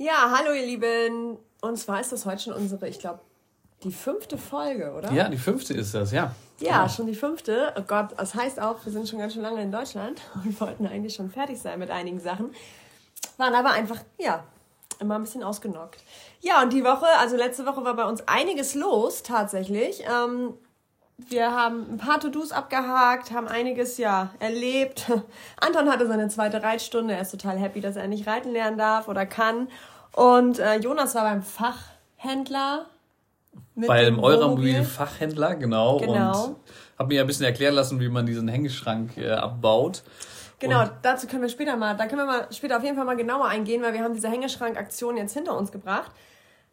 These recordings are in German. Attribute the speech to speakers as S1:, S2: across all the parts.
S1: Ja, hallo ihr Lieben. Und zwar ist das heute schon unsere, ich glaube, die fünfte Folge, oder?
S2: Ja, die fünfte ist das, ja.
S1: Ja, ja, schon die fünfte. Oh Gott, das heißt auch, wir sind schon ganz schön lange in Deutschland und wollten eigentlich schon fertig sein mit einigen Sachen. Waren aber einfach, ja, immer ein bisschen ausgenockt. Ja, und die Woche, also letzte Woche war bei uns einiges los, tatsächlich. Ähm, wir haben ein paar To-Dos abgehakt, haben einiges ja erlebt. Anton hatte seine zweite Reitstunde. Er ist total happy, dass er nicht reiten lernen darf oder kann. Und äh, Jonas war beim Fachhändler.
S2: Beim Euramobil-Fachhändler, genau. genau. Und habe mir ein bisschen erklären lassen, wie man diesen Hängeschrank äh, abbaut.
S1: Genau, und dazu können wir später mal, da können wir mal später auf jeden Fall mal genauer eingehen, weil wir haben diese Hängeschrank-Aktion jetzt hinter uns gebracht.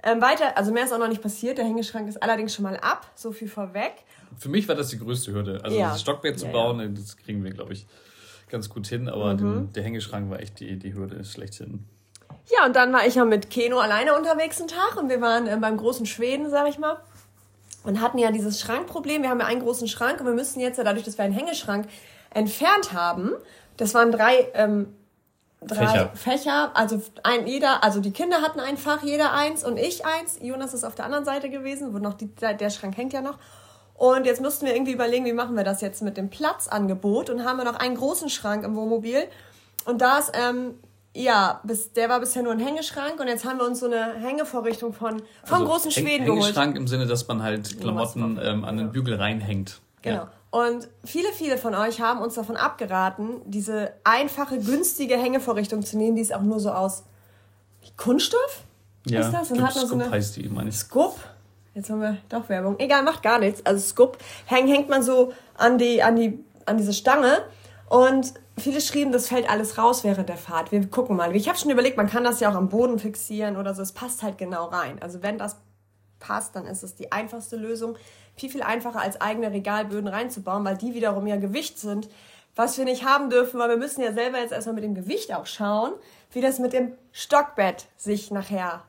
S1: Ähm, weiter, also mehr ist auch noch nicht passiert. Der Hängeschrank ist allerdings schon mal ab, so viel vorweg.
S2: Für mich war das die größte Hürde. Also ja. das Stockbett zu ja, bauen, ja. das kriegen wir, glaube ich, ganz gut hin. Aber mhm. den, der Hängeschrank war echt die, die Hürde schlechthin.
S1: Ja, und dann war ich ja mit Keno alleine unterwegs einen Tag und wir waren äh, beim großen Schweden, sag ich mal. Und hatten ja dieses Schrankproblem. Wir haben ja einen großen Schrank und wir müssen jetzt ja dadurch, dass wir einen Hängeschrank entfernt haben, das waren drei, ähm, drei Fächer. Fächer. Also ein jeder, also die Kinder hatten ein Fach, jeder eins und ich eins. Jonas ist auf der anderen Seite gewesen, wo noch die, der Schrank hängt ja noch. Und jetzt mussten wir irgendwie überlegen, wie machen wir das jetzt mit dem Platzangebot und haben wir noch einen großen Schrank im Wohnmobil. Und da ist, ähm, ja, bis, der war bisher nur ein Hängeschrank und jetzt haben wir uns so eine Hängevorrichtung von, vom also großen
S2: Schweden Häng, geholt. Hängeschrank im Sinne, dass man halt Klamotten ähm, an den Bügel reinhängt.
S1: Genau. Ja. Und viele, viele von euch haben uns davon abgeraten, diese einfache, günstige Hängevorrichtung zu nehmen, die ist auch nur so aus Kunststoff. Ja, ist das? Und hat noch so eine heißt die, meine ich. Scoop. Jetzt haben wir doch Werbung. Egal, macht gar nichts. Also Scoop häng, hängt man so an die, an die, an diese Stange und viele schrieben, das fällt alles raus während der Fahrt. Wir gucken mal. Ich habe schon überlegt, man kann das ja auch am Boden fixieren oder so. Es passt halt genau rein. Also wenn das passt, dann ist es die einfachste Lösung viel, viel einfacher als eigene Regalböden reinzubauen, weil die wiederum ja Gewicht sind, was wir nicht haben dürfen, weil wir müssen ja selber jetzt erstmal mit dem Gewicht auch schauen, wie das mit dem Stockbett sich nachher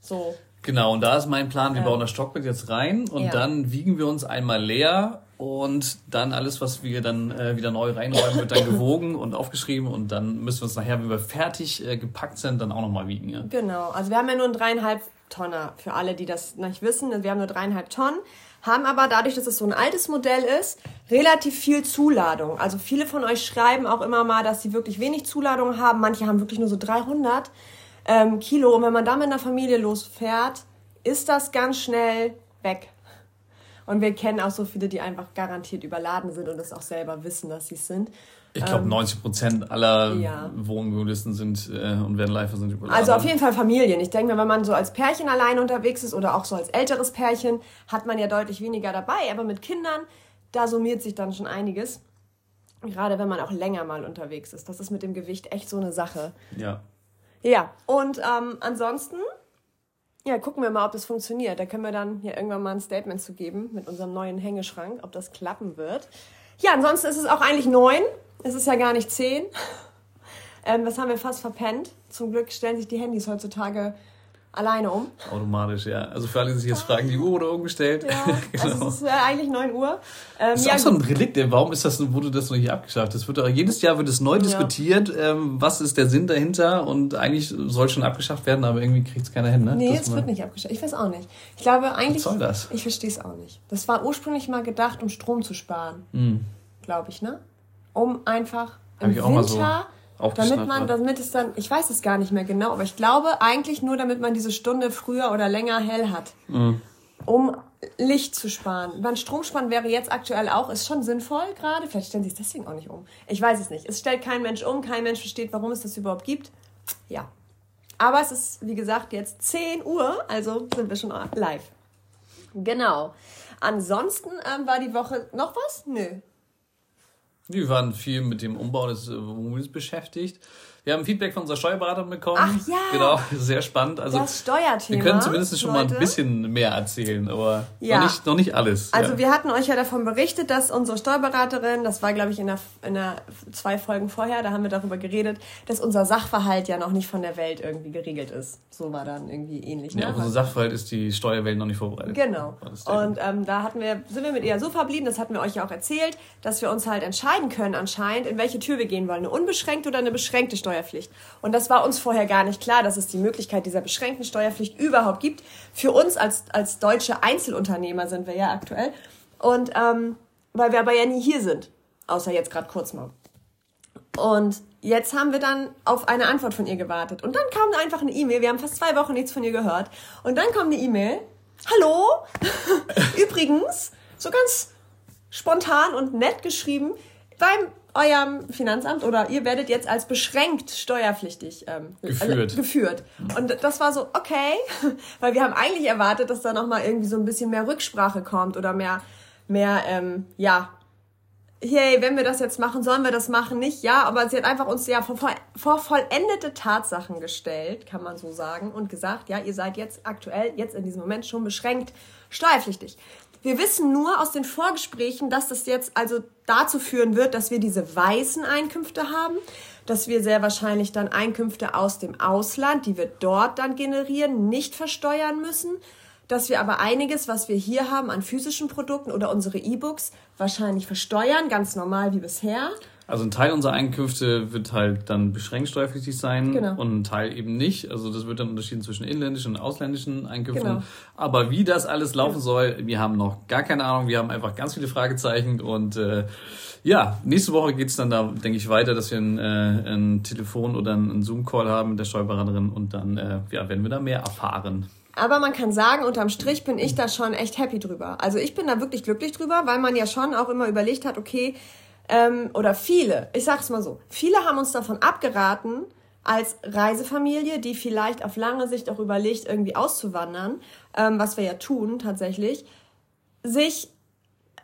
S1: so.
S2: Genau, und da ist mein Plan, wir bauen das Stockbett jetzt rein und ja. dann wiegen wir uns einmal leer und dann alles, was wir dann äh, wieder neu reinräumen, wird dann gewogen und aufgeschrieben und dann müssen wir uns nachher, wenn wir fertig äh, gepackt sind, dann auch nochmal wiegen. Ja?
S1: Genau, also wir haben ja nur einen dreieinhalb Tonner für alle, die das nicht wissen. Wir haben nur dreieinhalb Tonnen haben aber dadurch, dass es so ein altes Modell ist, relativ viel Zuladung. Also viele von euch schreiben auch immer mal, dass sie wirklich wenig Zuladung haben. Manche haben wirklich nur so 300 ähm, Kilo. Und wenn man da mit einer Familie losfährt, ist das ganz schnell weg. Und wir kennen auch so viele, die einfach garantiert überladen sind und es auch selber wissen, dass sie es sind.
S2: Ich glaube, ähm, 90 Prozent aller ja. Wohnmobilisten sind äh, und Vanlifer sind überladen.
S1: Also auf jeden Fall Familien. Ich denke, wenn man so als Pärchen allein unterwegs ist oder auch so als älteres Pärchen, hat man ja deutlich weniger dabei. Aber mit Kindern, da summiert sich dann schon einiges. Gerade wenn man auch länger mal unterwegs ist. Das ist mit dem Gewicht echt so eine Sache. Ja. Ja, und ähm, ansonsten, ja, gucken wir mal, ob das funktioniert. Da können wir dann ja irgendwann mal ein Statement zu geben mit unserem neuen Hängeschrank, ob das klappen wird. Ja, ansonsten ist es auch eigentlich neun. Es ist ja gar nicht zehn. Ähm, das haben wir fast verpennt. Zum Glück stellen sich die Handys heutzutage alleine um.
S2: Automatisch, ja. Also für alle, die sich jetzt fragen, die Uhr wurde umgestellt. Ja,
S1: genau. also es ist äh, eigentlich 9 Uhr. Ähm,
S2: das ist ja, auch so ein Relikt. Warum ist das, wurde das noch nicht abgeschafft? Das wird auch, jedes Jahr wird es neu ja. diskutiert. Ähm, was ist der Sinn dahinter? Und eigentlich soll schon abgeschafft werden, aber irgendwie kriegt es keiner hin, ne?
S1: Nee, es wird nicht abgeschafft. Ich weiß auch nicht. Ich glaube eigentlich... Was soll das? Ich verstehe es auch nicht. Das war ursprünglich mal gedacht, um Strom zu sparen. Mhm. Glaube ich, ne? Um einfach im Winter... So damit man, damit es dann, ich weiß es gar nicht mehr genau, aber ich glaube eigentlich nur, damit man diese Stunde früher oder länger hell hat. Mhm. Um Licht zu sparen. Wann Stromsparen wäre jetzt aktuell auch, ist schon sinnvoll gerade. Vielleicht stellen sie es deswegen auch nicht um. Ich weiß es nicht. Es stellt kein Mensch um, kein Mensch versteht, warum es das überhaupt gibt. Ja. Aber es ist, wie gesagt, jetzt 10 Uhr, also sind wir schon live. Genau. Ansonsten ähm, war die Woche noch was? Nö.
S2: Wir waren viel mit dem Umbau des Wohnmobils beschäftigt. Wir haben Feedback von unserer Steuerberaterin bekommen. Ach ja. Genau, sehr spannend. Also das Steuerthema. Wir können zumindest schon Leute. mal ein bisschen mehr erzählen, aber ja. noch, nicht, noch nicht alles.
S1: Also ja. wir hatten euch ja davon berichtet, dass unsere Steuerberaterin, das war glaube ich in der, in der zwei Folgen vorher, da haben wir darüber geredet, dass unser Sachverhalt ja noch nicht von der Welt irgendwie geregelt ist. So war dann irgendwie ähnlich.
S2: Ne? Ja, unser Sachverhalt ist die Steuerwelt noch nicht vorbereitet.
S1: Genau. Und ähm, da hatten wir, sind wir mit ihr so verblieben, das hatten wir euch ja auch erzählt, dass wir uns halt entscheiden können anscheinend, in welche Tür wir gehen wollen. Eine unbeschränkte oder eine beschränkte Steuer Steuerpflicht. Und das war uns vorher gar nicht klar, dass es die Möglichkeit dieser beschränkten Steuerpflicht überhaupt gibt. Für uns als, als deutsche Einzelunternehmer sind wir ja aktuell. Und ähm, weil wir aber ja nie hier sind, außer jetzt gerade kurz mal. Und jetzt haben wir dann auf eine Antwort von ihr gewartet. Und dann kam einfach eine E-Mail. Wir haben fast zwei Wochen nichts von ihr gehört. Und dann kommt eine E-Mail. Hallo? Übrigens, so ganz spontan und nett geschrieben, beim eurem Finanzamt oder ihr werdet jetzt als beschränkt steuerpflichtig ähm, geführt. Äh, geführt. Und das war so, okay, weil wir haben eigentlich erwartet, dass da nochmal irgendwie so ein bisschen mehr Rücksprache kommt oder mehr, mehr, ähm, ja, hey, wenn wir das jetzt machen, sollen wir das machen, nicht? Ja, aber sie hat einfach uns ja vor, vor vollendete Tatsachen gestellt, kann man so sagen, und gesagt, ja, ihr seid jetzt aktuell, jetzt in diesem Moment schon beschränkt steuerpflichtig. Wir wissen nur aus den Vorgesprächen, dass das jetzt also dazu führen wird, dass wir diese weißen Einkünfte haben, dass wir sehr wahrscheinlich dann Einkünfte aus dem Ausland, die wir dort dann generieren, nicht versteuern müssen dass wir aber einiges, was wir hier haben an physischen Produkten oder unsere E-Books, wahrscheinlich versteuern, ganz normal wie bisher.
S2: Also ein Teil unserer Einkünfte wird halt dann beschränkt steuerpflichtig sein genau. und ein Teil eben nicht. Also das wird dann unterschieden zwischen inländischen und ausländischen Einkünften. Genau. Aber wie das alles laufen soll, wir haben noch gar keine Ahnung. Wir haben einfach ganz viele Fragezeichen und äh, ja, nächste Woche geht's dann da, denke ich, weiter, dass wir ein, äh, ein Telefon oder einen Zoom-Call haben mit der Steuerberaterin und dann äh, ja, werden wir da mehr erfahren.
S1: Aber man kann sagen, unterm Strich bin ich da schon echt happy drüber. Also ich bin da wirklich glücklich drüber, weil man ja schon auch immer überlegt hat, okay, ähm, oder viele, ich sag's mal so, viele haben uns davon abgeraten, als Reisefamilie, die vielleicht auf lange Sicht auch überlegt, irgendwie auszuwandern, ähm, was wir ja tun tatsächlich, sich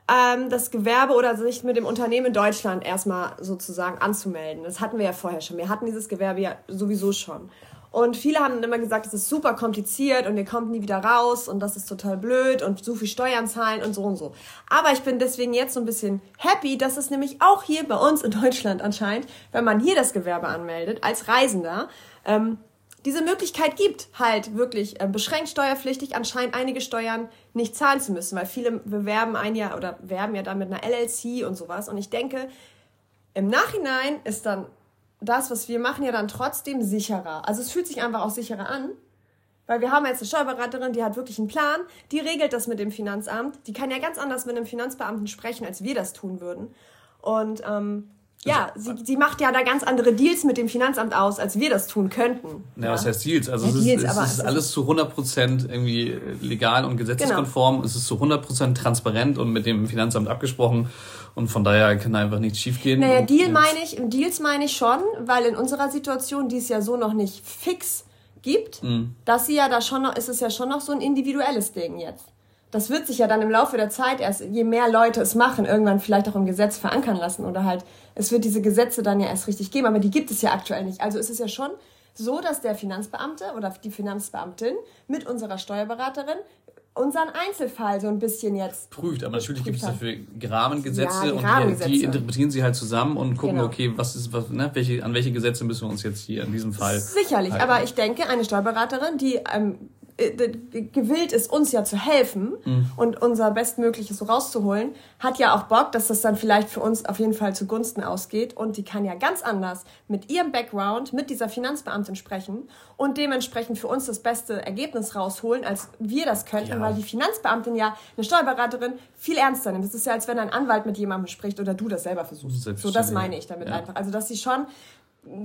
S1: ähm, das Gewerbe oder sich mit dem Unternehmen in Deutschland erstmal sozusagen anzumelden. Das hatten wir ja vorher schon. Wir hatten dieses Gewerbe ja sowieso schon. Und viele haben immer gesagt, es ist super kompliziert und ihr kommt nie wieder raus und das ist total blöd und so viel Steuern zahlen und so und so. Aber ich bin deswegen jetzt so ein bisschen happy, dass es nämlich auch hier bei uns in Deutschland anscheinend, wenn man hier das Gewerbe anmeldet, als Reisender, ähm, diese Möglichkeit gibt, halt wirklich äh, beschränkt steuerpflichtig anscheinend einige Steuern nicht zahlen zu müssen, weil viele bewerben ein Jahr oder werben ja dann mit einer LLC und sowas. Und ich denke, im Nachhinein ist dann das, was wir machen, ja dann trotzdem sicherer. Also es fühlt sich einfach auch sicherer an, weil wir haben jetzt eine Steuerberaterin, die hat wirklich einen Plan, die regelt das mit dem Finanzamt. Die kann ja ganz anders mit einem Finanzbeamten sprechen, als wir das tun würden. Und ähm, ja, sie, sie macht ja da ganz andere Deals mit dem Finanzamt aus, als wir das tun könnten.
S2: Ja, ja. was heißt Deals? Also ja, es, Deals, ist, es ist alles zu 100% irgendwie legal und gesetzeskonform. Genau. Es ist zu 100% transparent und mit dem Finanzamt abgesprochen. Und von daher kann einfach nichts schiefgehen.
S1: Naja, Deal meine ich, Deals meine ich schon, weil in unserer Situation, die es ja so noch nicht fix gibt, mhm. dass sie ja da schon noch, ist es ja schon noch so ein individuelles Ding jetzt. Das wird sich ja dann im Laufe der Zeit erst, je mehr Leute es machen, irgendwann vielleicht auch im Gesetz verankern lassen oder halt, es wird diese Gesetze dann ja erst richtig geben, aber die gibt es ja aktuell nicht. Also ist es ja schon so, dass der Finanzbeamte oder die Finanzbeamtin mit unserer Steuerberaterin unseren Einzelfall so ein bisschen jetzt
S2: prüft. Aber natürlich gibt es dafür Rahmengesetze ja, und Rahmengesetze. Die, die, interpretieren sie halt zusammen und gucken, genau. okay, was ist, was, ne, welche, an welche Gesetze müssen wir uns jetzt hier in diesem Fall.
S1: Sicherlich, halten. aber ich denke, eine Steuerberaterin, die ähm, äh, gewillt ist, uns ja zu helfen mhm. und unser Bestmögliches so rauszuholen, hat ja auch Bock, dass das dann vielleicht für uns auf jeden Fall zugunsten ausgeht. Und die kann ja ganz anders mit ihrem Background, mit dieser Finanzbeamtin sprechen und dementsprechend für uns das beste Ergebnis rausholen, als wir das könnten, ja. weil die Finanzbeamtin ja eine Steuerberaterin viel ernster nimmt. Das ist ja, als wenn ein Anwalt mit jemandem spricht oder du das selber versuchst. So, das meine ich damit ja. einfach. Also, dass sie schon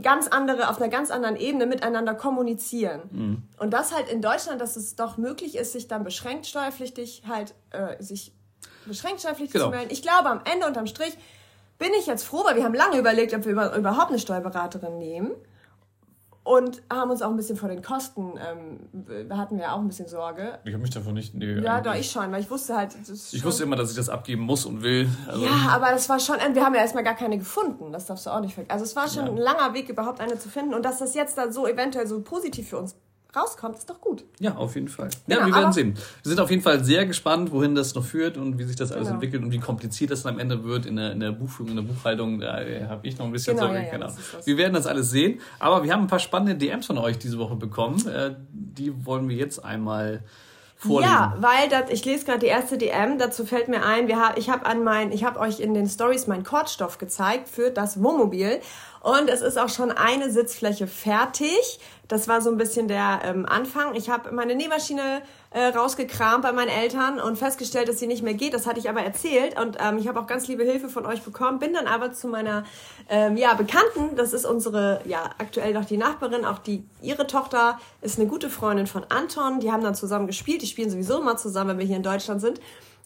S1: ganz andere, auf einer ganz anderen Ebene miteinander kommunizieren. Mhm. Und das halt in Deutschland, dass es doch möglich ist, sich dann beschränkt steuerpflichtig halt, äh, sich beschränkt steuerpflichtig genau. zu melden. Ich glaube, am Ende unterm Strich bin ich jetzt froh, weil wir haben lange überlegt, ob wir überhaupt eine Steuerberaterin nehmen und haben uns auch ein bisschen vor den Kosten, ähm, hatten wir auch ein bisschen Sorge.
S2: Ich habe mich davon nicht. Nee,
S1: ja, doch, ich schon, weil ich wusste halt.
S2: ich wusste immer, dass ich das abgeben muss und will.
S1: Also ja, aber das war schon, wir haben ja erstmal gar keine gefunden, das darfst du auch nicht vergessen. Also es war schon ja. ein langer Weg, überhaupt eine zu finden und dass das jetzt dann so eventuell so positiv für uns rauskommt, ist doch gut.
S2: Ja, auf jeden Fall. Ja, genau, wir werden sehen. Wir sind auf jeden Fall sehr gespannt, wohin das noch führt und wie sich das alles genau. entwickelt und wie kompliziert das dann am Ende wird in der, in der Buchführung, in der Buchhaltung. Da habe ich noch ein bisschen genau, Sorge. Ja, ja, genau. Wir werden das alles sehen. Aber wir haben ein paar spannende DMs von euch diese Woche bekommen. Äh, die wollen wir jetzt einmal
S1: vorlesen. Ja, weil das, ich lese gerade die erste DM, dazu fällt mir ein, wir hab, ich habe an mein, ich habe euch in den Stories meinen Kordstoff gezeigt für das Wohnmobil Und es ist auch schon eine Sitzfläche fertig. Das war so ein bisschen der ähm, Anfang. Ich habe meine Nähmaschine äh, rausgekramt bei meinen Eltern und festgestellt, dass sie nicht mehr geht. Das hatte ich aber erzählt und ähm, ich habe auch ganz liebe Hilfe von euch bekommen. Bin dann aber zu meiner ähm, ja, Bekannten, das ist unsere, ja, aktuell noch die Nachbarin, auch die, ihre Tochter ist eine gute Freundin von Anton. Die haben dann zusammen gespielt. Die spielen sowieso immer zusammen, wenn wir hier in Deutschland sind.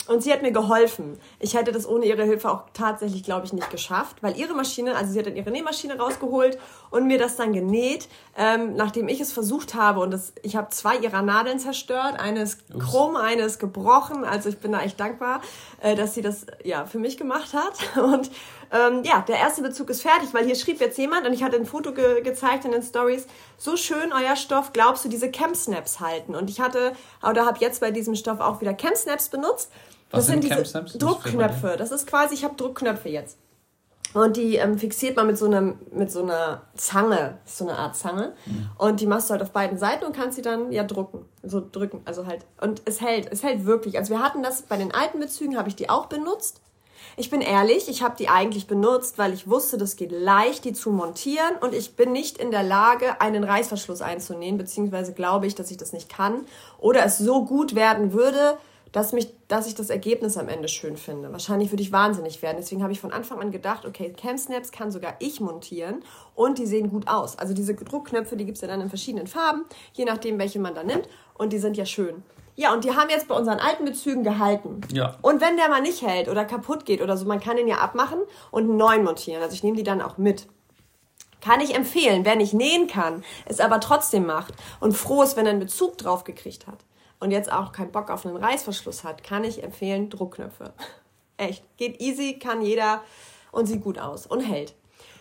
S1: Und sie hat mir geholfen. Ich hätte das ohne ihre Hilfe auch tatsächlich, glaube ich, nicht geschafft, weil ihre Maschine, also sie hat dann ihre Nähmaschine rausgeholt und mir das dann genäht, ähm, nachdem ich es versucht habe. Und das, ich habe zwei ihrer Nadeln zerstört. Eine ist krumm, eine ist gebrochen. Also ich bin da echt dankbar, äh, dass sie das ja für mich gemacht hat. Und ähm, ja, der erste Bezug ist fertig, weil hier schrieb jetzt jemand und ich hatte ein Foto ge gezeigt in den Stories. So schön euer Stoff, glaubst du, diese Camp Snaps halten? Und ich hatte oder habe jetzt bei diesem Stoff auch wieder Camp Snaps benutzt. Was das sind, sind diese Druckknöpfe. Das ist quasi, ich habe Druckknöpfe jetzt. Und die ähm, fixiert man mit so, einem, mit so einer Zange, so eine Art Zange. Mhm. Und die machst du halt auf beiden Seiten und kannst sie dann ja drucken. So drücken, also halt. Und es hält, es hält wirklich. Also wir hatten das bei den alten Bezügen, habe ich die auch benutzt. Ich bin ehrlich, ich habe die eigentlich benutzt, weil ich wusste, das geht leicht, die zu montieren und ich bin nicht in der Lage, einen Reißverschluss einzunähen, beziehungsweise glaube ich, dass ich das nicht kann oder es so gut werden würde, dass, mich, dass ich das Ergebnis am Ende schön finde. Wahrscheinlich würde ich wahnsinnig werden. Deswegen habe ich von Anfang an gedacht, okay, Cam Snaps kann sogar ich montieren und die sehen gut aus. Also diese Druckknöpfe, die gibt es ja dann in verschiedenen Farben, je nachdem, welche man da nimmt. Und die sind ja schön. Ja, und die haben jetzt bei unseren alten Bezügen gehalten. Ja. Und wenn der mal nicht hält oder kaputt geht oder so, man kann den ja abmachen und einen neuen montieren. Also ich nehme die dann auch mit. Kann ich empfehlen, wer nicht nähen kann, es aber trotzdem macht und froh ist, wenn er einen Bezug drauf gekriegt hat und jetzt auch keinen Bock auf einen Reißverschluss hat, kann ich empfehlen Druckknöpfe. Echt, geht easy, kann jeder und sieht gut aus und hält.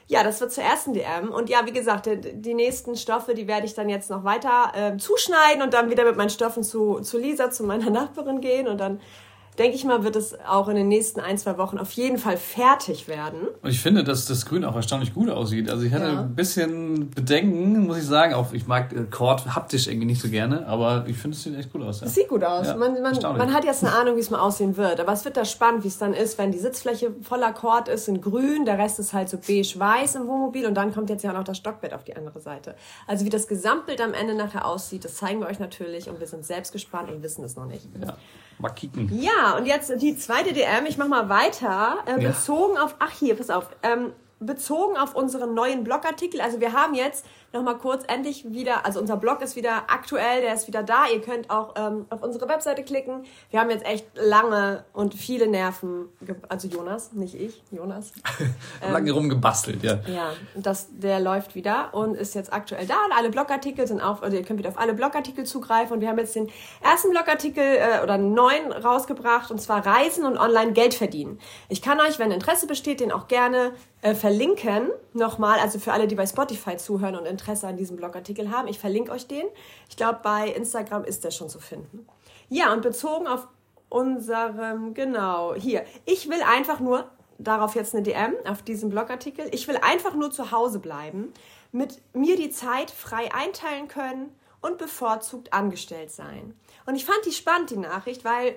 S1: Ja, das wird zur ersten DM. Und ja, wie gesagt, die, nächsten Stoffe, die werde ich dann jetzt noch weiter äh, zuschneiden und dann wieder mit meinen Stoffen zu, zu Lisa, zu meiner Nachbarin gehen und dann denke ich mal, wird es auch in den nächsten ein, zwei Wochen auf jeden Fall fertig werden.
S2: Und ich finde, dass das Grün auch erstaunlich gut aussieht. Also ich hatte ja. ein bisschen Bedenken, muss ich sagen. Auch ich mag äh, Kord haptisch irgendwie nicht so gerne, aber ich finde, es sieht echt gut aus. Ja. Es
S1: sieht gut aus. Ja, man, man, man, hat jetzt eine Ahnung, wie es mal aussehen wird. Aber es wird da spannend, wie es dann ist, wenn die Sitzfläche voller Kord ist in grün, der Rest ist halt so beige-weiß im Wohnmobil und dann kommt jetzt ja auch noch das Stockbett auf die andere Seite. Also wie das Gesamtbild am Ende nachher aussieht, das zeigen wir euch natürlich und wir sind selbst gespannt und wissen es noch nicht. Ja.
S2: Mal kicken.
S1: Ja, und jetzt die zweite DM. Ich mach mal weiter. Äh, bezogen ja. auf, ach hier, pass auf. Ähm, bezogen auf unseren neuen Blogartikel. Also wir haben jetzt nochmal kurz endlich wieder, also unser Blog ist wieder aktuell, der ist wieder da. Ihr könnt auch ähm, auf unsere Webseite klicken. Wir haben jetzt echt lange und viele Nerven, also Jonas, nicht ich, Jonas.
S2: ähm, lange rumgebastelt, ja.
S1: Ja, das, der läuft wieder und ist jetzt aktuell da. Und alle Blogartikel sind auf, also ihr könnt wieder auf alle Blogartikel zugreifen. Und wir haben jetzt den ersten Blogartikel äh, oder einen neuen rausgebracht und zwar Reisen und online Geld verdienen. Ich kann euch, wenn Interesse besteht, den auch gerne äh, verlinken. Nochmal, also für alle, die bei Spotify zuhören und Interesse Interesse an diesem Blogartikel haben. Ich verlinke euch den. Ich glaube, bei Instagram ist der schon zu finden. Ja, und bezogen auf unserem, genau, hier. Ich will einfach nur, darauf jetzt eine DM auf diesem Blogartikel, ich will einfach nur zu Hause bleiben, mit mir die Zeit frei einteilen können und bevorzugt angestellt sein. Und ich fand die spannend, die Nachricht, weil,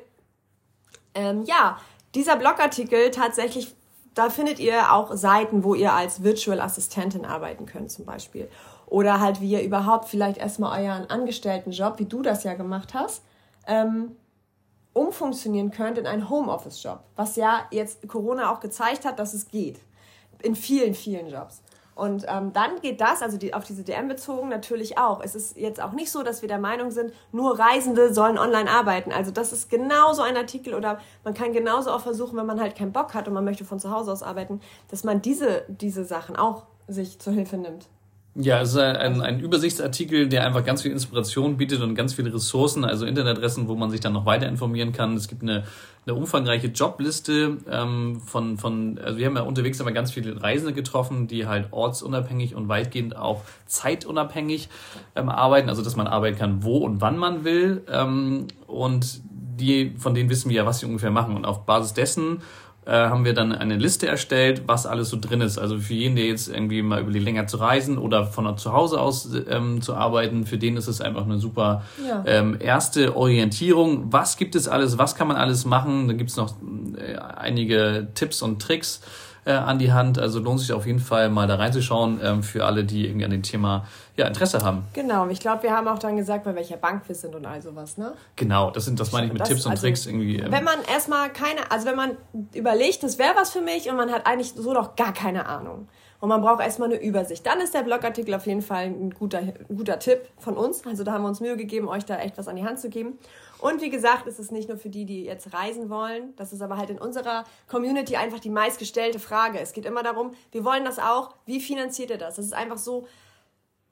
S1: ähm, ja, dieser Blogartikel tatsächlich da findet ihr auch Seiten, wo ihr als Virtual Assistentin arbeiten könnt zum Beispiel. Oder halt, wie ihr überhaupt vielleicht erstmal euren Angestelltenjob, wie du das ja gemacht hast, ähm, umfunktionieren könnt in einen Homeoffice-Job. Was ja jetzt Corona auch gezeigt hat, dass es geht. In vielen, vielen Jobs. Und ähm, dann geht das, also die, auf diese DM bezogen, natürlich auch. Es ist jetzt auch nicht so, dass wir der Meinung sind, nur Reisende sollen online arbeiten. Also das ist genauso ein Artikel oder man kann genauso auch versuchen, wenn man halt keinen Bock hat und man möchte von zu Hause aus arbeiten, dass man diese, diese Sachen auch sich zur Hilfe nimmt.
S2: Ja, es ist ein, ein Übersichtsartikel, der einfach ganz viel Inspiration bietet und ganz viele Ressourcen, also Internetadressen, wo man sich dann noch weiter informieren kann. Es gibt eine, eine umfangreiche Jobliste ähm, von, von, also wir haben ja unterwegs immer ganz viele Reisende getroffen, die halt ortsunabhängig und weitgehend auch zeitunabhängig ähm, arbeiten, also dass man arbeiten kann, wo und wann man will. Ähm, und die, von denen wissen wir ja, was sie ungefähr machen. Und auf Basis dessen äh, haben wir dann eine Liste erstellt, was alles so drin ist. Also für jeden, der jetzt irgendwie mal überlegt, länger zu reisen oder von zu Hause aus ähm, zu arbeiten, für den ist es einfach eine super ja. ähm, erste Orientierung. Was gibt es alles? Was kann man alles machen? Da gibt es noch äh, einige Tipps und Tricks äh, an die Hand. Also lohnt sich auf jeden Fall mal da reinzuschauen ähm, für alle, die irgendwie an dem Thema ja, Interesse haben.
S1: Genau, ich glaube, wir haben auch dann gesagt, bei welcher Bank wir sind und all sowas, ne?
S2: Genau, das sind, das meine ich mit das, Tipps und also, Tricks irgendwie.
S1: Ähm. Wenn man erstmal keine, also wenn man überlegt, das wäre was für mich und man hat eigentlich so noch gar keine Ahnung. Und man braucht erstmal eine Übersicht. Dann ist der Blogartikel auf jeden Fall ein guter, ein guter Tipp von uns. Also da haben wir uns Mühe gegeben, euch da echt was an die Hand zu geben. Und wie gesagt, ist es nicht nur für die, die jetzt reisen wollen. Das ist aber halt in unserer Community einfach die meistgestellte Frage. Es geht immer darum, wir wollen das auch. Wie finanziert ihr das? Das ist einfach so,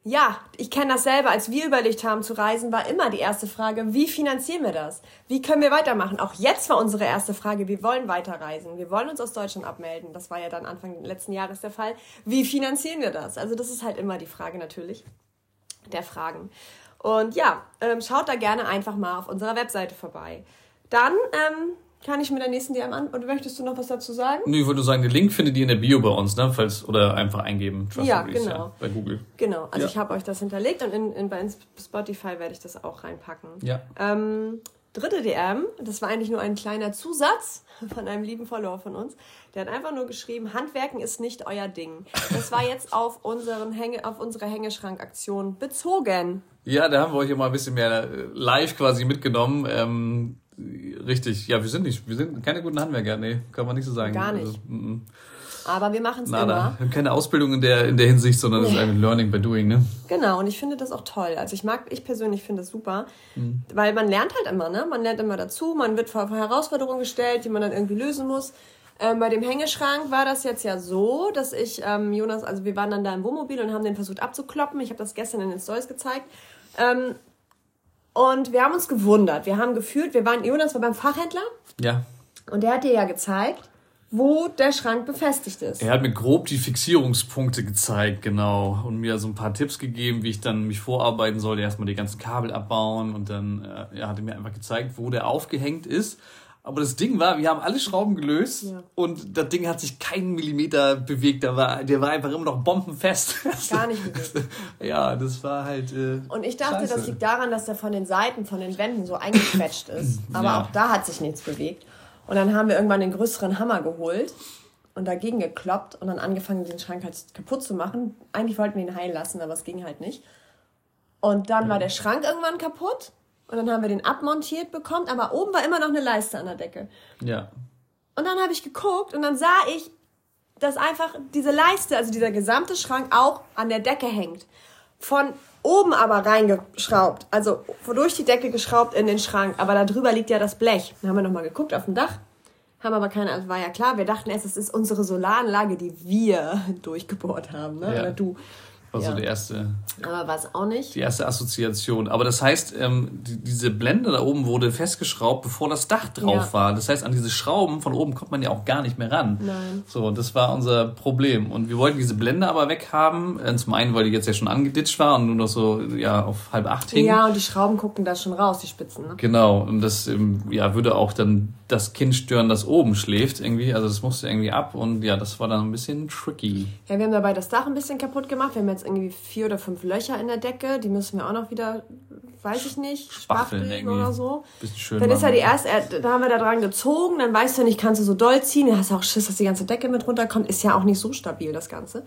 S1: ja, ich kenne das selber. Als wir überlegt haben zu reisen, war immer die erste Frage, wie finanzieren wir das? Wie können wir weitermachen? Auch jetzt war unsere erste Frage, wir wollen weiterreisen. Wir wollen uns aus Deutschland abmelden. Das war ja dann Anfang letzten Jahres der Fall. Wie finanzieren wir das? Also das ist halt immer die Frage natürlich der Fragen. Und ja, ähm, schaut da gerne einfach mal auf unserer Webseite vorbei. Dann ähm, kann ich mit der nächsten DM an. Und möchtest du noch was dazu sagen?
S2: Nee, ich würde sagen, den Link findet ihr in der Bio bei uns, ne? Falls, oder einfach eingeben.
S1: Trust ja, genau. Ja, bei Google. Genau. Also ja. ich habe euch das hinterlegt und in, in, bei Spotify werde ich das auch reinpacken. Ja. Ähm, dritte DM, das war eigentlich nur ein kleiner Zusatz von einem lieben Follower von uns. Der hat einfach nur geschrieben, Handwerken ist nicht euer Ding. Das war jetzt auf, unseren Hänge, auf unsere Hängeschrankaktion bezogen.
S2: Ja, da haben wir euch immer ein bisschen mehr live quasi mitgenommen. Ähm, Richtig, ja, wir sind nicht, wir sind keine guten Handwerker, nee, kann man nicht so sagen. Gar nicht. Also,
S1: m -m. Aber wir machen es immer. Wir
S2: haben keine Ausbildung in der, in der Hinsicht, sondern es nee. ist ein Learning by Doing, ne?
S1: Genau, und ich finde das auch toll. Also ich mag, ich persönlich finde das super, mhm. weil man lernt halt immer, ne? Man lernt immer dazu, man wird vor Herausforderungen gestellt, die man dann irgendwie lösen muss. Ähm, bei dem Hängeschrank war das jetzt ja so, dass ich, ähm, Jonas, also wir waren dann da im Wohnmobil und haben den versucht abzukloppen. Ich habe das gestern in den Stories gezeigt. Ähm, und wir haben uns gewundert. Wir haben gefühlt, wir waren, Jonas war beim Fachhändler. Ja. Und der hat dir ja gezeigt, wo der Schrank befestigt ist.
S2: Er hat mir grob die Fixierungspunkte gezeigt, genau. Und mir so ein paar Tipps gegeben, wie ich dann mich vorarbeiten soll. Erstmal die ganzen Kabel abbauen und dann äh, er hatte mir einfach gezeigt, wo der aufgehängt ist. Aber das Ding war, wir haben alle Schrauben gelöst ja. und das Ding hat sich keinen Millimeter bewegt. Der war, der war einfach immer noch bombenfest. Gar nicht bewegt. ja, das war halt. Äh,
S1: und ich dachte, scheiße. das liegt daran, dass der von den Seiten, von den Wänden so eingequetscht ist. Aber ja. auch da hat sich nichts bewegt. Und dann haben wir irgendwann den größeren Hammer geholt und dagegen gekloppt und dann angefangen, den Schrank halt kaputt zu machen. Eigentlich wollten wir ihn heilen lassen, aber es ging halt nicht. Und dann ja. war der Schrank irgendwann kaputt. Und dann haben wir den abmontiert bekommen, aber oben war immer noch eine Leiste an der Decke. Ja. Und dann habe ich geguckt und dann sah ich, dass einfach diese Leiste, also dieser gesamte Schrank auch an der Decke hängt. Von oben aber reingeschraubt, also durch die Decke geschraubt in den Schrank, aber da drüber liegt ja das Blech. Dann haben wir nochmal geguckt auf dem Dach, haben aber keine, also war ja klar, wir dachten erst, es ist unsere Solaranlage, die wir durchgebohrt haben, ne? Ja. oder du
S2: war ja. so der erste.
S1: Aber war es auch nicht?
S2: Die erste Assoziation. Aber das heißt, ähm, die, diese Blende da oben wurde festgeschraubt, bevor das Dach drauf ja. war. Das heißt, an diese Schrauben von oben kommt man ja auch gar nicht mehr ran. Nein. So, das war unser Problem. Und wir wollten diese Blende aber weghaben. Äh, zum einen, weil die jetzt ja schon angeditscht war und nur noch so ja auf halb acht
S1: hing. Ja, und die Schrauben guckten da schon raus, die Spitzen. Ne?
S2: Genau. Und das ähm, ja, würde auch dann das Kind stören, das oben schläft irgendwie. Also das musste irgendwie ab. Und ja, das war dann ein bisschen tricky.
S1: Ja, wir haben dabei das Dach ein bisschen kaputt gemacht. Wir haben jetzt irgendwie vier oder fünf Löcher in der Decke. Die müssen wir auch noch wieder, weiß ich nicht, spachteln, spachteln oder so. Bisschen schön dann machen. ist ja die erste, da haben wir da dran gezogen. Dann weißt du nicht, kannst du so doll ziehen. Du hast auch Schiss, dass die ganze Decke mit runterkommt. Ist ja auch nicht so stabil, das Ganze.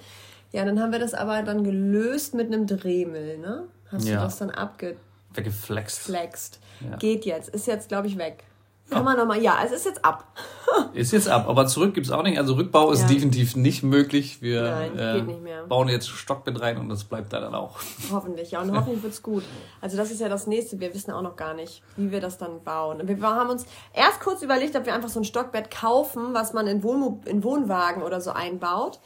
S1: Ja, dann haben wir das aber dann gelöst mit einem Dremel, ne? Hast ja. du das dann abge... Weggeflext. Flext. Ja. Geht jetzt. Ist jetzt, glaube ich, weg. Kann man nochmal, ja, es ist jetzt ab.
S2: ist jetzt ab, aber zurück gibt's auch nicht. Also Rückbau ist ja. definitiv nicht möglich. Wir Nein, äh, geht nicht mehr. bauen jetzt Stockbett rein und das bleibt da dann auch.
S1: Hoffentlich, ja, und hoffentlich wird's gut. Also das ist ja das nächste. Wir wissen auch noch gar nicht, wie wir das dann bauen. Wir haben uns erst kurz überlegt, ob wir einfach so ein Stockbett kaufen, was man in, Wohn in Wohnwagen oder so einbaut.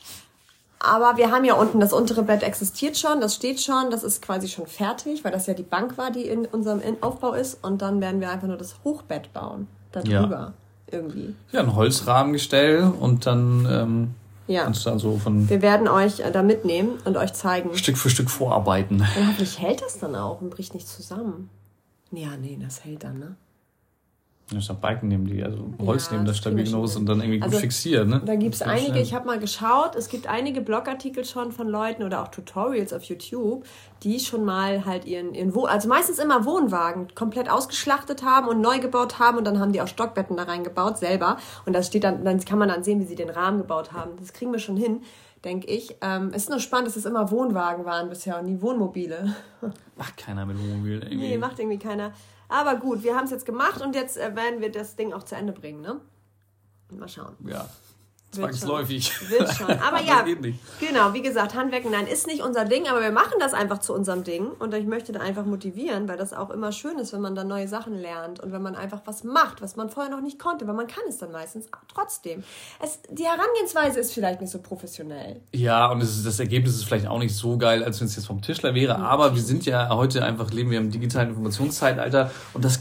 S1: Aber wir haben ja unten, das untere Bett existiert schon, das steht schon, das ist quasi schon fertig, weil das ja die Bank war, die in unserem Aufbau ist. Und dann werden wir einfach nur das Hochbett bauen, darüber ja.
S2: irgendwie. Ja, ein Holzrahmengestell und dann ähm, ja. kannst du dann so von...
S1: Wir werden euch äh, da mitnehmen und euch zeigen.
S2: Stück für Stück vorarbeiten.
S1: Und hoffentlich hält das dann auch und bricht nicht zusammen. Ja, nee, das hält dann, ne?
S2: Ja, statt Balken nehmen die, also Holz ja, nehmen, das stabil genug ist und dann irgendwie also, gut fixieren. Ne?
S1: Da gibt es einige, ich habe mal geschaut, es gibt einige Blogartikel schon von Leuten oder auch Tutorials auf YouTube, die schon mal halt ihren, ihren Wohn also meistens immer Wohnwagen komplett ausgeschlachtet haben und neu gebaut haben und dann haben die auch Stockbetten da reingebaut, selber. Und das steht dann, dann kann man dann sehen, wie sie den Rahmen gebaut haben. Das kriegen wir schon hin denke ich. Ähm, es ist nur spannend, dass es immer Wohnwagen waren bisher und nie Wohnmobile.
S2: Macht keiner mit Wohnmobil
S1: irgendwie. Nee, macht irgendwie keiner. Aber gut, wir haben es jetzt gemacht und jetzt äh, werden wir das Ding auch zu Ende bringen, ne? Mal schauen. Ja, Zwangsläufig. Wird schon. Aber ja, genau, wie gesagt, Handwerken, nein, ist nicht unser Ding, aber wir machen das einfach zu unserem Ding und ich möchte da einfach motivieren, weil das auch immer schön ist, wenn man dann neue Sachen lernt und wenn man einfach was macht, was man vorher noch nicht konnte, weil man kann es dann meistens trotzdem. Es, die Herangehensweise ist vielleicht nicht so professionell.
S2: Ja, und ist, das Ergebnis ist vielleicht auch nicht so geil, als wenn es jetzt vom Tischler wäre, mhm. aber wir sind ja heute einfach, leben wir im digitalen Informationszeitalter und das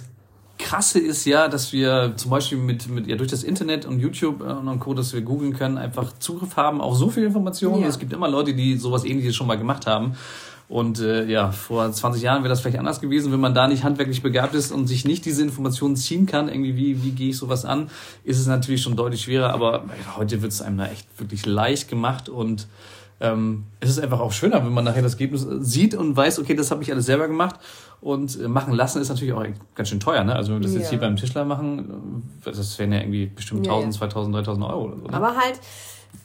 S2: Krasse ist ja, dass wir zum Beispiel mit, mit ja, durch das Internet und YouTube äh, und Co., dass wir googeln können, einfach Zugriff haben auf so viele Informationen. Ja. Es gibt immer Leute, die sowas ähnliches schon mal gemacht haben. Und äh, ja, vor 20 Jahren wäre das vielleicht anders gewesen, wenn man da nicht handwerklich begabt ist und sich nicht diese Informationen ziehen kann, irgendwie, wie, wie gehe ich sowas an, ist es natürlich schon deutlich schwerer, aber heute wird es einem da echt wirklich leicht gemacht und ähm, es ist einfach auch schöner, wenn man nachher das Ergebnis sieht und weiß, okay, das habe ich alles selber gemacht. Und äh, machen lassen ist natürlich auch ganz schön teuer. Ne? Also wenn wir das ja. jetzt hier beim Tischler machen, das wären ja irgendwie bestimmt 1000, ja. 2000, 3000 Euro oder so. Ne?
S1: Aber halt,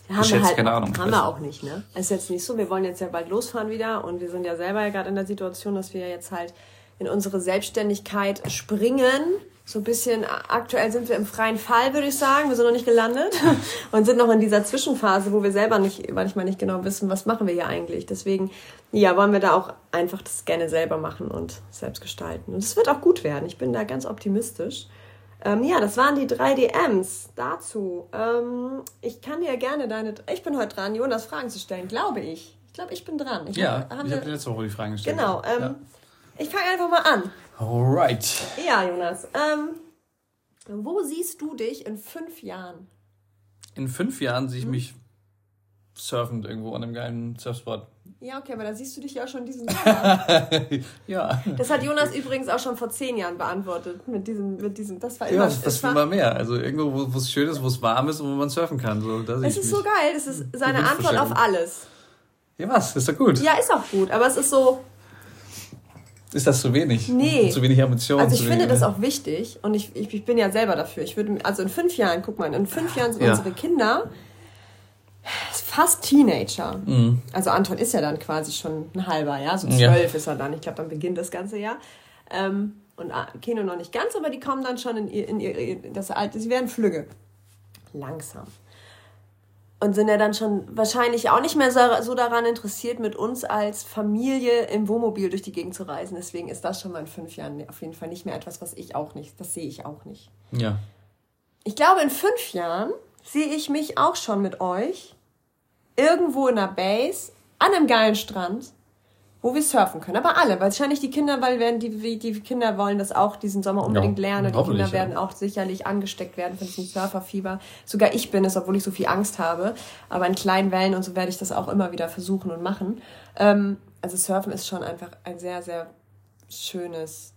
S1: haben wir halt keine Ahnung. Haben wir auch nicht, ne? Ist jetzt nicht so. Wir wollen jetzt ja bald losfahren wieder und wir sind ja selber ja gerade in der Situation, dass wir jetzt halt in unsere Selbstständigkeit springen so ein bisschen, aktuell sind wir im freien Fall, würde ich sagen. Wir sind noch nicht gelandet und sind noch in dieser Zwischenphase, wo wir selber nicht, manchmal nicht genau wissen, was machen wir hier eigentlich. Deswegen, ja, wollen wir da auch einfach das gerne selber machen und selbst gestalten. Und es wird auch gut werden. Ich bin da ganz optimistisch. Ähm, ja, das waren die drei DMs dazu. Ähm, ich kann dir gerne deine, ich bin heute dran, Jonas Fragen zu stellen, glaube ich. Ich glaube, ich bin dran. Ich
S2: ja, hab, ich habe letzte Woche die Fragen gestellt.
S1: Genau. Ähm, ja. Ich fange einfach mal an.
S2: Alright.
S1: Ja, Jonas. Ähm, wo siehst du dich in fünf Jahren?
S2: In fünf Jahren sehe ich hm? mich surfend irgendwo an einem geilen Surfspot.
S1: Ja, okay, aber da siehst du dich ja schon diesen Sommer. ja. Das hat Jonas übrigens auch schon vor zehn Jahren beantwortet. Mit diesem, mit diesem, das war immer.
S2: Ja, das war immer mehr. Also irgendwo, wo es schön ist, wo es warm ist und wo man surfen kann. So,
S1: da es ist so geil. Das ist seine Antwort auf alles.
S2: Ja, was? Ist doch gut.
S1: Ja, ist auch gut. Aber es ist so,
S2: ist das zu wenig? Nee. Zu wenig
S1: Emotionen? Also ich finde das auch wichtig und ich, ich, ich, bin ja selber dafür. Ich würde, also in fünf Jahren, guck mal, in fünf Jahren sind ja. unsere Kinder fast Teenager. Mhm. Also Anton ist ja dann quasi schon ein halber, ja, so zwölf ja. ist er dann. Ich glaube, dann beginnt das ganze Jahr. Ähm, und Keno noch nicht ganz, aber die kommen dann schon in ihr, in ihr das Alter, sie werden flügge. Langsam und sind ja dann schon wahrscheinlich auch nicht mehr so daran interessiert, mit uns als Familie im Wohnmobil durch die Gegend zu reisen. Deswegen ist das schon mal in fünf Jahren auf jeden Fall nicht mehr etwas, was ich auch nicht, das sehe ich auch nicht. Ja. Ich glaube, in fünf Jahren sehe ich mich auch schon mit euch irgendwo in einer Base an einem geilen Strand wo wir surfen können. Aber alle, wahrscheinlich die Kinder, weil werden die, die Kinder wollen das auch diesen Sommer unbedingt lernen. Und die Kinder werden auch sicherlich angesteckt werden von diesem Surferfieber. Sogar ich bin es, obwohl ich so viel Angst habe. Aber in kleinen Wellen und so werde ich das auch immer wieder versuchen und machen. Ähm, also Surfen ist schon einfach ein sehr, sehr schönes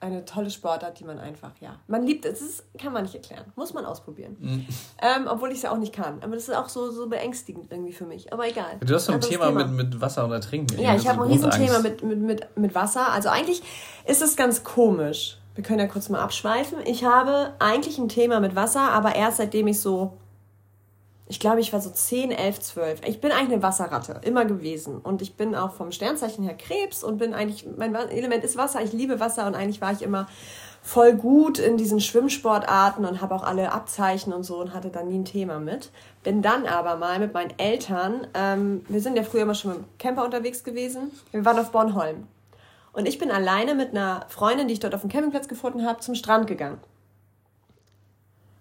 S1: eine tolle Sportart, die man einfach, ja, man liebt es. Das kann man nicht erklären. Muss man ausprobieren. Mhm. Ähm, obwohl ich es ja auch nicht kann. Aber das ist auch so, so beängstigend irgendwie für mich. Aber egal.
S2: Du hast so ein Thema, Thema, Mit, mit Wasser und Ertrinken.
S1: Ja, ich habe ein Riesenthema mit, mit, mit, mit Wasser. Also eigentlich ist es ganz komisch. Wir können ja kurz mal abschweifen. Ich habe eigentlich ein Thema mit Wasser, aber erst seitdem ich so ich glaube, ich war so 10, 11, 12. Ich bin eigentlich eine Wasserratte, immer gewesen. Und ich bin auch vom Sternzeichen her Krebs und bin eigentlich, mein Element ist Wasser, ich liebe Wasser und eigentlich war ich immer voll gut in diesen Schwimmsportarten und habe auch alle Abzeichen und so und hatte da nie ein Thema mit. Bin dann aber mal mit meinen Eltern, ähm, wir sind ja früher immer schon mit dem Camper unterwegs gewesen, wir waren auf Bornholm. Und ich bin alleine mit einer Freundin, die ich dort auf dem Campingplatz gefunden habe, zum Strand gegangen.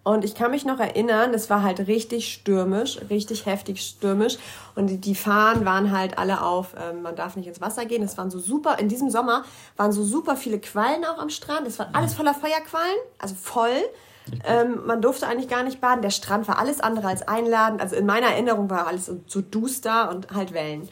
S1: Und ich kann mich noch erinnern, es war halt richtig stürmisch, richtig heftig stürmisch. Und die, Fahnen waren halt alle auf, ähm, man darf nicht ins Wasser gehen. Es waren so super, in diesem Sommer waren so super viele Quallen auch am Strand. Es war alles voller Feuerquallen, also voll. Ähm, man durfte eigentlich gar nicht baden. Der Strand war alles andere als einladend. Also in meiner Erinnerung war alles so duster und halt Wellen.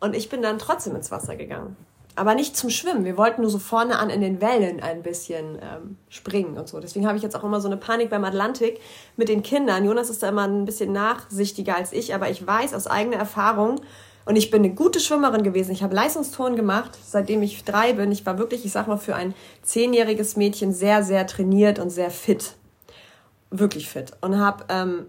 S1: Und ich bin dann trotzdem ins Wasser gegangen. Aber nicht zum Schwimmen. Wir wollten nur so vorne an in den Wellen ein bisschen ähm, springen und so. Deswegen habe ich jetzt auch immer so eine Panik beim Atlantik mit den Kindern. Jonas ist da immer ein bisschen nachsichtiger als ich, aber ich weiß aus eigener Erfahrung, und ich bin eine gute Schwimmerin gewesen. Ich habe Leistungsturnen gemacht, seitdem ich drei bin. Ich war wirklich, ich sag mal, für ein zehnjähriges Mädchen sehr, sehr trainiert und sehr fit. Wirklich fit. Und habe ähm,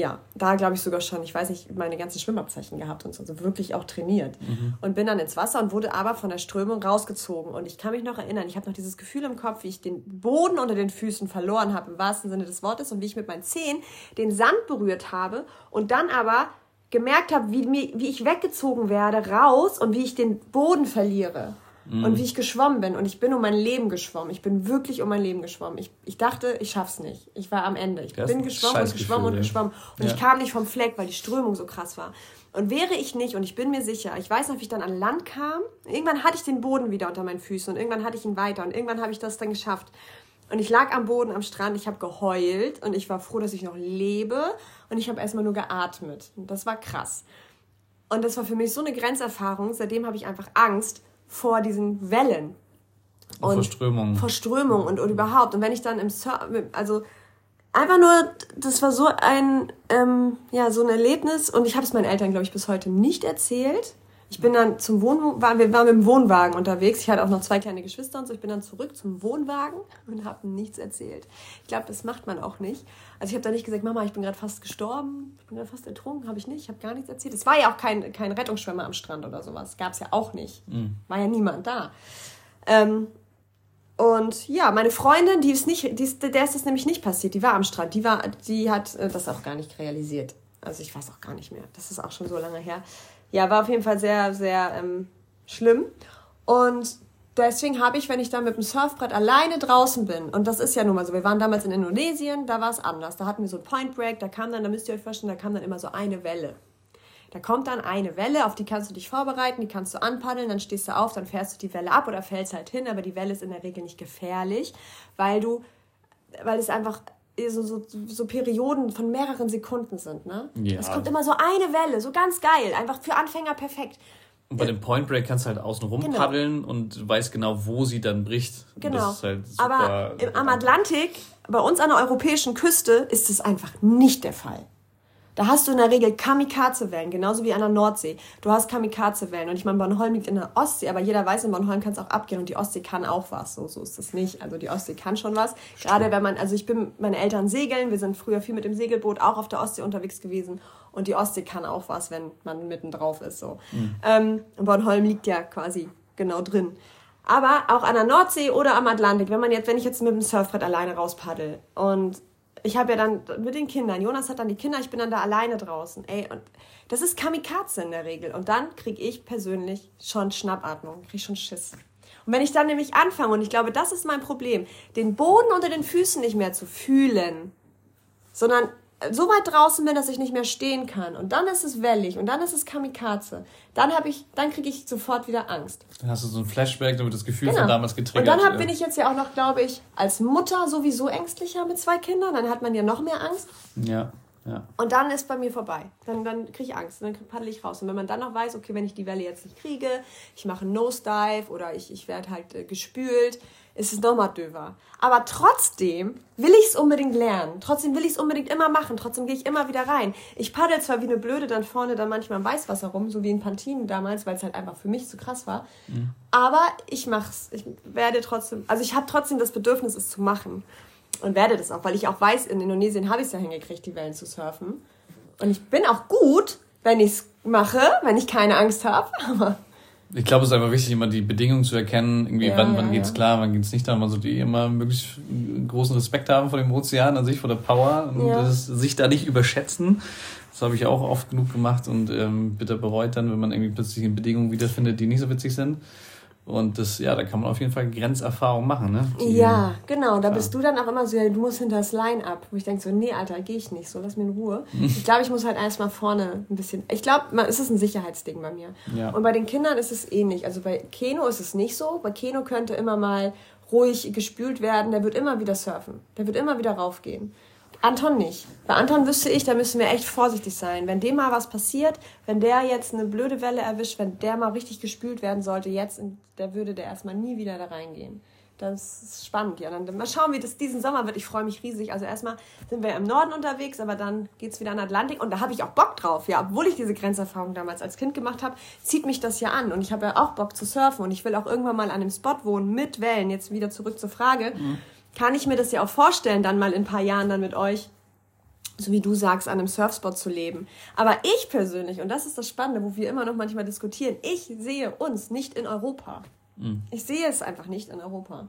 S1: ja, da glaube ich sogar schon, ich weiß nicht, meine ganzen Schwimmabzeichen gehabt und so, also wirklich auch trainiert. Mhm. Und bin dann ins Wasser und wurde aber von der Strömung rausgezogen. Und ich kann mich noch erinnern, ich habe noch dieses Gefühl im Kopf, wie ich den Boden unter den Füßen verloren habe, im wahrsten Sinne des Wortes, und wie ich mit meinen Zehen den Sand berührt habe und dann aber gemerkt habe, wie, wie ich weggezogen werde, raus und wie ich den Boden verliere. Mhm. Und wie ich geschwommen bin. Und ich bin um mein Leben geschwommen. Ich bin wirklich um mein Leben geschwommen. Ich, ich dachte, ich schaff's nicht. Ich war am Ende. Ich bin geschwommen und geschwommen und geschwommen. Und ja. ich kam nicht vom Fleck, weil die Strömung so krass war. Und wäre ich nicht, und ich bin mir sicher, ich weiß noch, wie ich dann an Land kam, irgendwann hatte ich den Boden wieder unter meinen Füßen und irgendwann hatte ich ihn weiter und irgendwann habe ich das dann geschafft. Und ich lag am Boden am Strand, ich habe geheult und ich war froh, dass ich noch lebe und ich habe erstmal nur geatmet. Und das war krass. Und das war für mich so eine Grenzerfahrung, seitdem habe ich einfach Angst, vor diesen Wellen. Und vor Strömungen. Vor Strömungen und, und überhaupt. Und wenn ich dann im Surf, also einfach nur, das war so ein, ähm, ja, so ein Erlebnis und ich habe es meinen Eltern, glaube ich, bis heute nicht erzählt. Ich bin dann zum Wohnwagen, wir waren mit dem Wohnwagen unterwegs. Ich hatte auch noch zwei kleine Geschwister und so. Ich bin dann zurück zum Wohnwagen und habe nichts erzählt. Ich glaube, das macht man auch nicht. Also ich habe da nicht gesagt, Mama, ich bin gerade fast gestorben, ich bin gerade fast ertrunken, habe ich nicht, ich habe gar nichts erzählt. Es war ja auch kein, kein Rettungsschwimmer am Strand oder sowas. Gab es ja auch nicht. Mhm. War ja niemand da. Ähm, und ja, meine Freundin, die ist nicht, die ist, der ist das nämlich nicht passiert. Die war am Strand. Die war, die hat äh, das auch gar nicht realisiert. Also ich weiß auch gar nicht mehr. Das ist auch schon so lange her ja, war auf jeden Fall sehr, sehr ähm, schlimm. Und deswegen habe ich, wenn ich da mit dem Surfbrett alleine draußen bin, und das ist ja nun mal so, wir waren damals in Indonesien, da war es anders. Da hatten wir so ein Point Break, da kam dann, da müsst ihr euch vorstellen, da kam dann immer so eine Welle. Da kommt dann eine Welle, auf die kannst du dich vorbereiten, die kannst du anpaddeln, dann stehst du auf, dann fährst du die Welle ab oder fällst halt hin, aber die Welle ist in der Regel nicht gefährlich, weil du, weil es einfach so, so, so Perioden von mehreren Sekunden sind. Ne? Ja. Es kommt immer so eine Welle, so ganz geil, einfach für Anfänger perfekt.
S2: Und bei dem Point Break kannst du halt außen rum genau. paddeln und weißt genau, wo sie dann bricht. Genau. Halt
S1: Aber im, am Atlantik, bei uns an der europäischen Küste, ist es einfach nicht der Fall. Da hast du in der Regel Kamikaze-Wellen, genauso wie an der Nordsee. Du hast Kamikaze-Wellen. Und ich meine, Bornholm liegt in der Ostsee, aber jeder weiß, in Bornholm kann es auch abgehen und die Ostsee kann auch was. So, so ist das nicht. Also die Ostsee kann schon was. Gerade wenn man, also ich bin mit meinen Eltern segeln, wir sind früher viel mit dem Segelboot auch auf der Ostsee unterwegs gewesen. Und die Ostsee kann auch was, wenn man mitten drauf ist. So. Mhm. Ähm, Bornholm liegt ja quasi genau drin. Aber auch an der Nordsee oder am Atlantik, wenn man jetzt, wenn ich jetzt mit dem Surfbrett alleine rauspaddel und ich habe ja dann mit den Kindern, Jonas hat dann die Kinder, ich bin dann da alleine draußen. Ey, und das ist Kamikaze in der Regel. Und dann kriege ich persönlich schon Schnappatmung, kriege schon Schiss. Und wenn ich dann nämlich anfange, und ich glaube, das ist mein Problem, den Boden unter den Füßen nicht mehr zu fühlen, sondern so weit draußen bin, dass ich nicht mehr stehen kann und dann ist es wellig und dann ist es Kamikaze, dann habe ich, dann kriege ich sofort wieder Angst.
S2: Dann hast du so ein Flashback, wird das Gefühl genau. von
S1: damals getriggert. Und dann hab, bin ich jetzt ja auch noch, glaube ich, als Mutter sowieso ängstlicher mit zwei Kindern, dann hat man ja noch mehr Angst. Ja. Ja. Und dann ist bei mir vorbei. Dann, dann kriege ich Angst. Dann paddel ich raus. Und wenn man dann noch weiß, okay, wenn ich die Welle jetzt nicht kriege, ich mache einen Nose-Dive oder ich, ich werde halt äh, gespült, ist es nochmal döver. Aber trotzdem will ich es unbedingt lernen. Trotzdem will ich es unbedingt immer machen. Trotzdem gehe ich immer wieder rein. Ich paddel zwar wie eine Blöde dann vorne dann manchmal im Weißwasser rum, so wie in Pantinen damals, weil es halt einfach für mich zu krass war. Mhm. Aber ich mach's. Ich werde trotzdem, also ich habe trotzdem das Bedürfnis, es zu machen. Und werde das auch, weil ich auch weiß, in Indonesien habe ich es ja hingekriegt, die Wellen zu surfen. Und ich bin auch gut, wenn ich es mache, wenn ich keine Angst habe. Aber
S2: ich glaube, es ist einfach wichtig, immer die Bedingungen zu erkennen, irgendwie ja, wann, wann ja, geht's ja. klar, wann geht's nicht. Da man sollte eh immer möglichst großen Respekt haben vor dem Ozean an sich, vor der Power und das, sich da nicht überschätzen. Das habe ich auch oft genug gemacht und ähm, bitter bereut dann, wenn man irgendwie plötzlich in Bedingungen wiederfindet, die nicht so witzig sind. Und das, ja, da kann man auf jeden Fall Grenzerfahrung machen, ne?
S1: Die, ja, genau. Da bist du dann auch immer so, ja, du musst hinter das Line-Up. Wo ich denke so, nee, Alter, gehe ich nicht so, lass mir in Ruhe. ich glaube, ich muss halt erstmal vorne ein bisschen. Ich glaube, es ist ein Sicherheitsding bei mir. Ja. Und bei den Kindern ist es ähnlich. Also bei Keno ist es nicht so. Bei Keno könnte immer mal ruhig gespült werden. Der wird immer wieder surfen. Der wird immer wieder raufgehen. Anton nicht. Bei Anton wüsste ich, da müssen wir echt vorsichtig sein. Wenn dem mal was passiert, wenn der jetzt eine blöde Welle erwischt, wenn der mal richtig gespült werden sollte, jetzt, der würde der erstmal nie wieder da reingehen. Das ist spannend. Ja, dann mal schauen, wie das diesen Sommer wird. Ich freue mich riesig. Also erstmal sind wir im Norden unterwegs, aber dann geht es wieder an den Atlantik und da habe ich auch Bock drauf. Ja, obwohl ich diese Grenzerfahrung damals als Kind gemacht habe, zieht mich das ja an und ich habe ja auch Bock zu surfen und ich will auch irgendwann mal an einem Spot wohnen mit Wellen. Jetzt wieder zurück zur Frage. Mhm kann ich mir das ja auch vorstellen, dann mal in ein paar Jahren dann mit euch, so wie du sagst, an einem Surfspot zu leben. Aber ich persönlich, und das ist das Spannende, wo wir immer noch manchmal diskutieren, ich sehe uns nicht in Europa. Mhm. Ich sehe es einfach nicht in Europa.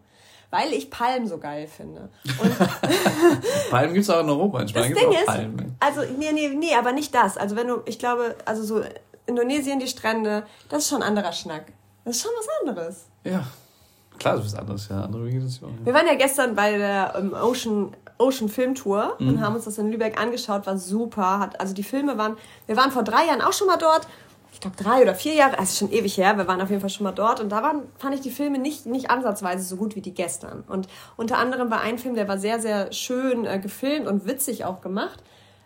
S1: Weil ich Palmen so geil finde.
S2: Palmen gibt es auch in Europa. In Spanien gibt es auch
S1: Palmen. Also, nee, nee, nee, aber nicht das. Also, wenn du, ich glaube, also so Indonesien, die Strände, das ist schon ein anderer Schnack. Das ist schon was anderes.
S2: Ja, Klar, das ist anders, ja. Andere Vegetation.
S1: Ja. Wir waren ja gestern bei der um, Ocean, Ocean Film Tour mhm. und haben uns das in Lübeck angeschaut, war super. Hat, also die Filme waren, wir waren vor drei Jahren auch schon mal dort. Ich glaube drei oder vier Jahre, also schon ewig her, wir waren auf jeden Fall schon mal dort und da waren, fand ich die Filme nicht, nicht ansatzweise so gut wie die gestern. Und unter anderem war ein Film, der war sehr, sehr schön äh, gefilmt und witzig auch gemacht.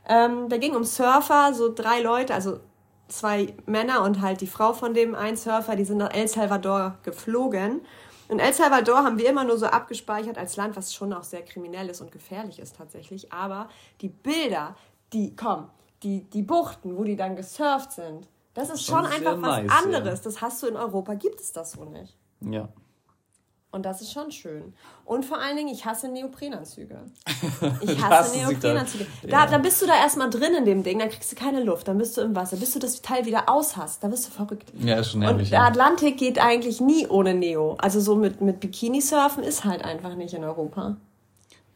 S1: Ähm, da ging um Surfer, so drei Leute, also zwei Männer und halt die Frau von dem einen Surfer, die sind nach El Salvador geflogen in El Salvador haben wir immer nur so abgespeichert als Land, was schon auch sehr kriminell ist und gefährlich ist tatsächlich. Aber die Bilder, die kommen, die, die Buchten, wo die dann gesurft sind, das ist schon einfach was nice, anderes. Ja. Das hast du in Europa, gibt es das so nicht. Ja. Und das ist schon schön. Und vor allen Dingen, ich hasse Neoprenanzüge. Ich hasse Neoprenanzüge. Da, ja. da bist du da erstmal drin in dem Ding, dann kriegst du keine Luft, dann bist du im Wasser, bis du das Teil wieder aus hast, dann bist du verrückt. Ja, ist schon nervig. Und der Atlantik geht eigentlich nie ohne Neo. Also so mit, mit Bikini-Surfen ist halt einfach nicht in Europa.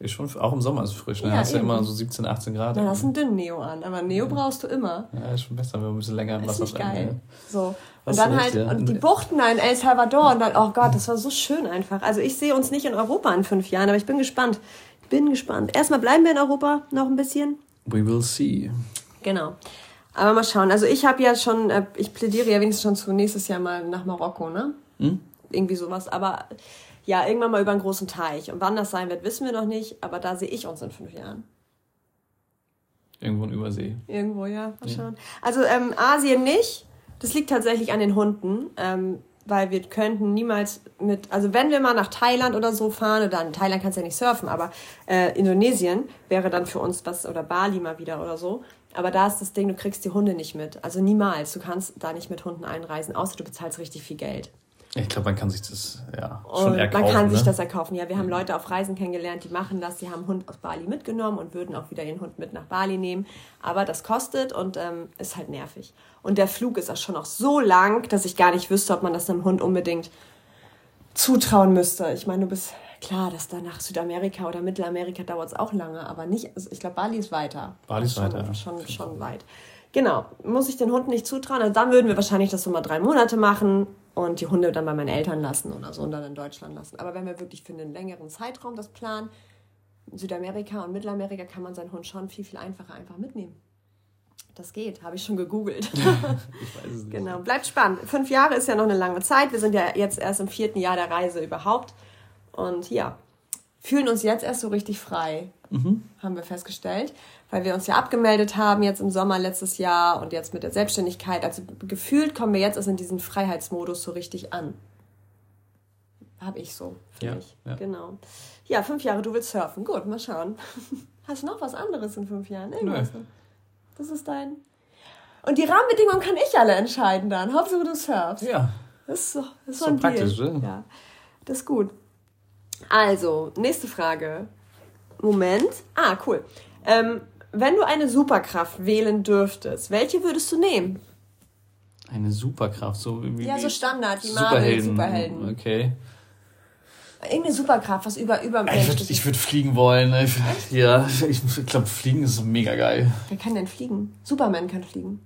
S2: Ist schon, auch im Sommer ist es frisch, ne? Ja, hast ja immer so 17, 18 Grad.
S1: Dann hast du einen dünnen Neo an, aber Neo ja. brauchst du immer.
S2: Ja, ist schon besser, wenn wir ein bisschen länger im Wasser bleiben. Geil. Ne?
S1: So. Und dann halt, ja. und die Buchten da in El Salvador und dann, oh Gott, das war so schön einfach. Also ich sehe uns nicht in Europa in fünf Jahren, aber ich bin gespannt. Bin gespannt. Erstmal bleiben wir in Europa noch ein bisschen.
S2: We will see.
S1: Genau. Aber mal schauen. Also ich habe ja schon, äh, ich plädiere ja wenigstens schon zu nächstes Jahr mal nach Marokko, ne? Hm? Irgendwie sowas. Aber ja, irgendwann mal über einen großen Teich. Und wann das sein wird, wissen wir noch nicht, aber da sehe ich uns in fünf Jahren.
S2: Irgendwo in Übersee.
S1: Irgendwo, ja, mal schauen. Ja. Also ähm, Asien nicht. Das liegt tatsächlich an den Hunden, ähm, weil wir könnten niemals mit, also wenn wir mal nach Thailand oder so fahren, oder in Thailand kannst du ja nicht surfen, aber äh, Indonesien wäre dann für uns was, oder Bali mal wieder oder so. Aber da ist das Ding, du kriegst die Hunde nicht mit. Also niemals. Du kannst da nicht mit Hunden einreisen, außer du bezahlst richtig viel Geld.
S2: Ich glaube, man kann sich das ja schon erkaufen.
S1: Man kann ne? sich das erkaufen. Ja, wir haben Leute auf Reisen kennengelernt, die machen das. Die haben einen Hund aus Bali mitgenommen und würden auch wieder ihren Hund mit nach Bali nehmen. Aber das kostet und ähm, ist halt nervig. Und der Flug ist auch schon noch so lang, dass ich gar nicht wüsste, ob man das einem Hund unbedingt zutrauen müsste. Ich meine, du bist klar, dass da nach Südamerika oder Mittelamerika dauert es auch lange, aber nicht. Also ich glaube, Bali ist weiter. Bali ist weiter. Schon, schon, schon weit. Genau, muss ich den Hund nicht zutrauen. Also dann würden wir wahrscheinlich das so mal drei Monate machen und die Hunde dann bei meinen Eltern lassen oder so und dann in Deutschland lassen. Aber wenn wir wirklich für einen längeren Zeitraum das planen, in Südamerika und Mittelamerika kann man seinen Hund schon viel, viel einfacher einfach mitnehmen. Das geht, habe ich schon gegoogelt. ich weiß es nicht. Genau, bleibt spannend. Fünf Jahre ist ja noch eine lange Zeit. Wir sind ja jetzt erst im vierten Jahr der Reise überhaupt. Und ja, fühlen uns jetzt erst so richtig frei, mhm. haben wir festgestellt weil wir uns ja abgemeldet haben jetzt im Sommer letztes Jahr und jetzt mit der Selbstständigkeit. Also gefühlt kommen wir jetzt erst in diesen Freiheitsmodus so richtig an. Habe ich so, finde ja, ich. Ja. Genau. Ja, fünf Jahre, du willst surfen. Gut, mal schauen. Hast du noch was anderes in fünf Jahren? Irgendwas? Nö. Das ist dein. Und die Rahmenbedingungen kann ich alle entscheiden dann. Hauptsache du surfst. Ja. Das ist so, das ist so, so praktisch, ne? Ja. Das ist gut. Also, nächste Frage. Moment. Ah, cool. Ähm, wenn du eine Superkraft wählen dürftest, welche würdest du nehmen?
S2: Eine Superkraft, so wie. Ja, so Standard, die Marvel Superhelden. Okay.
S1: Irgendeine Superkraft, was über über
S2: Ich würde würd fliegen wollen. Ich, ja, ich, ich glaube, fliegen ist mega geil.
S1: Wer kann denn fliegen? Superman kann fliegen.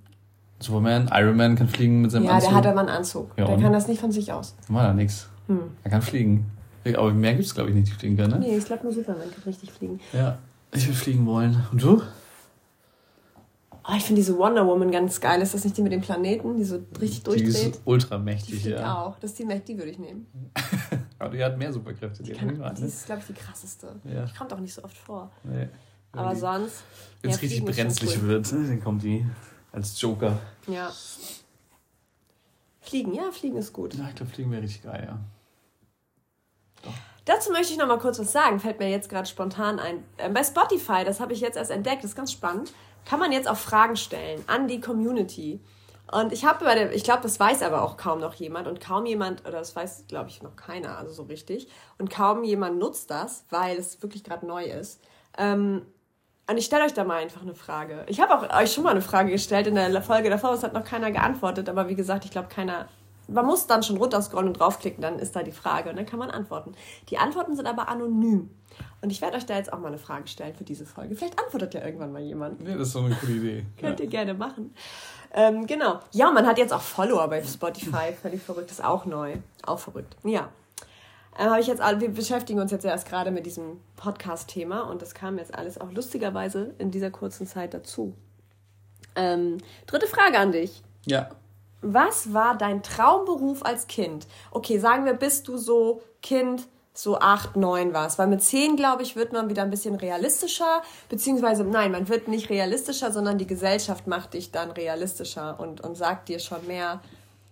S2: Superman, Iron Man kann fliegen mit seinem
S1: ja, Anzug. Ja, der hat aber einen Anzug. Ja, der kann das nicht von sich aus.
S2: War da nichts. Hm. Er kann fliegen. Aber mehr gibt es, glaube ich, nicht, die fliegen können,
S1: ne? Nee, ich glaube nur Superman kann richtig fliegen.
S2: Ja. Ich will fliegen wollen. Und du?
S1: Oh, ich finde diese Wonder Woman ganz geil. Ist das nicht die mit dem Planeten, die so richtig durchdreht? Die ist
S2: ultramächtig,
S1: die ja. auch. Das ist die, die würde ich nehmen.
S2: Aber die hat mehr Superkräfte. Die, die, kann,
S1: die ist, glaube ich, die krasseste. Ja. Die kommt auch nicht so oft vor. Nee. Aber sonst.
S2: Wenn es ja, richtig brenzlig cool. wird, dann kommt die als Joker.
S1: Ja. Fliegen, ja, Fliegen ist gut.
S2: Ja, ich glaube, Fliegen wäre richtig geil, ja.
S1: Dazu möchte ich noch mal kurz was sagen, fällt mir jetzt gerade spontan ein. Ähm, bei Spotify, das habe ich jetzt erst entdeckt, das ist ganz spannend, kann man jetzt auch Fragen stellen an die Community. Und ich habe bei dem, ich glaube, das weiß aber auch kaum noch jemand und kaum jemand, oder das weiß, glaube ich, noch keiner, also so richtig. Und kaum jemand nutzt das, weil es wirklich gerade neu ist. Ähm, und ich stelle euch da mal einfach eine Frage. Ich habe auch euch schon mal eine Frage gestellt in der Folge davor, es hat noch keiner geantwortet, aber wie gesagt, ich glaube, keiner. Man muss dann schon runterscrollen und draufklicken, dann ist da die Frage und dann kann man antworten. Die Antworten sind aber anonym. Und ich werde euch da jetzt auch mal eine Frage stellen für diese Folge. Vielleicht antwortet ja irgendwann mal jemand.
S2: Ja, das ist so eine coole Idee.
S1: Könnt ihr gerne machen. Ähm, genau. Ja, man hat jetzt auch Follower bei Spotify. Völlig verrückt. Das ist auch neu. Auch verrückt. Ja. Ähm, ich jetzt, wir beschäftigen uns jetzt erst gerade mit diesem Podcast-Thema und das kam jetzt alles auch lustigerweise in dieser kurzen Zeit dazu. Ähm, dritte Frage an dich. Ja. Was war dein Traumberuf als Kind? Okay, sagen wir, bist du so Kind so acht, neun war es. Weil mit zehn, glaube ich, wird man wieder ein bisschen realistischer, beziehungsweise nein, man wird nicht realistischer, sondern die Gesellschaft macht dich dann realistischer und, und sagt dir schon mehr,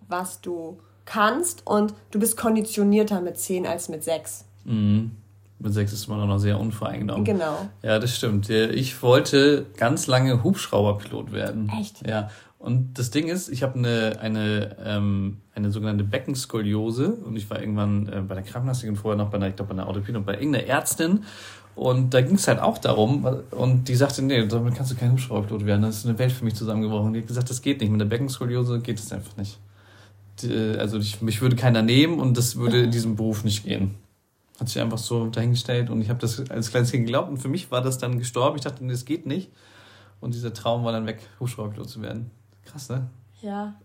S1: was du kannst und du bist konditionierter mit zehn als mit sechs.
S2: Mhm. Mit sechs ist man auch noch sehr unvoreingenommen. Genau. Ja, das stimmt. Ich wollte ganz lange Hubschrauberpilot werden. Echt? Ja. Und das Ding ist, ich habe eine, eine, ähm, eine sogenannte Beckenskoliose und ich war irgendwann äh, bei der Krankenhäuserin vorher noch bei einer, ich glaube bei einer Orthopädin und bei irgendeiner Ärztin und da ging es halt auch darum und die sagte, nee, damit kannst du kein Hubschrauberpilot werden, das ist eine Welt für mich zusammengebrochen. Und die hat gesagt, das geht nicht, mit der Beckenskoliose geht es einfach nicht. Die, also ich, mich würde keiner nehmen und das würde in diesem Beruf nicht gehen. Hat sich einfach so dahingestellt und ich habe das als kleines Kind geglaubt und für mich war das dann gestorben. Ich dachte, nee, das geht nicht. Und dieser Traum war dann weg, Hubschrauberpilot zu werden. Krass, ne? Ja,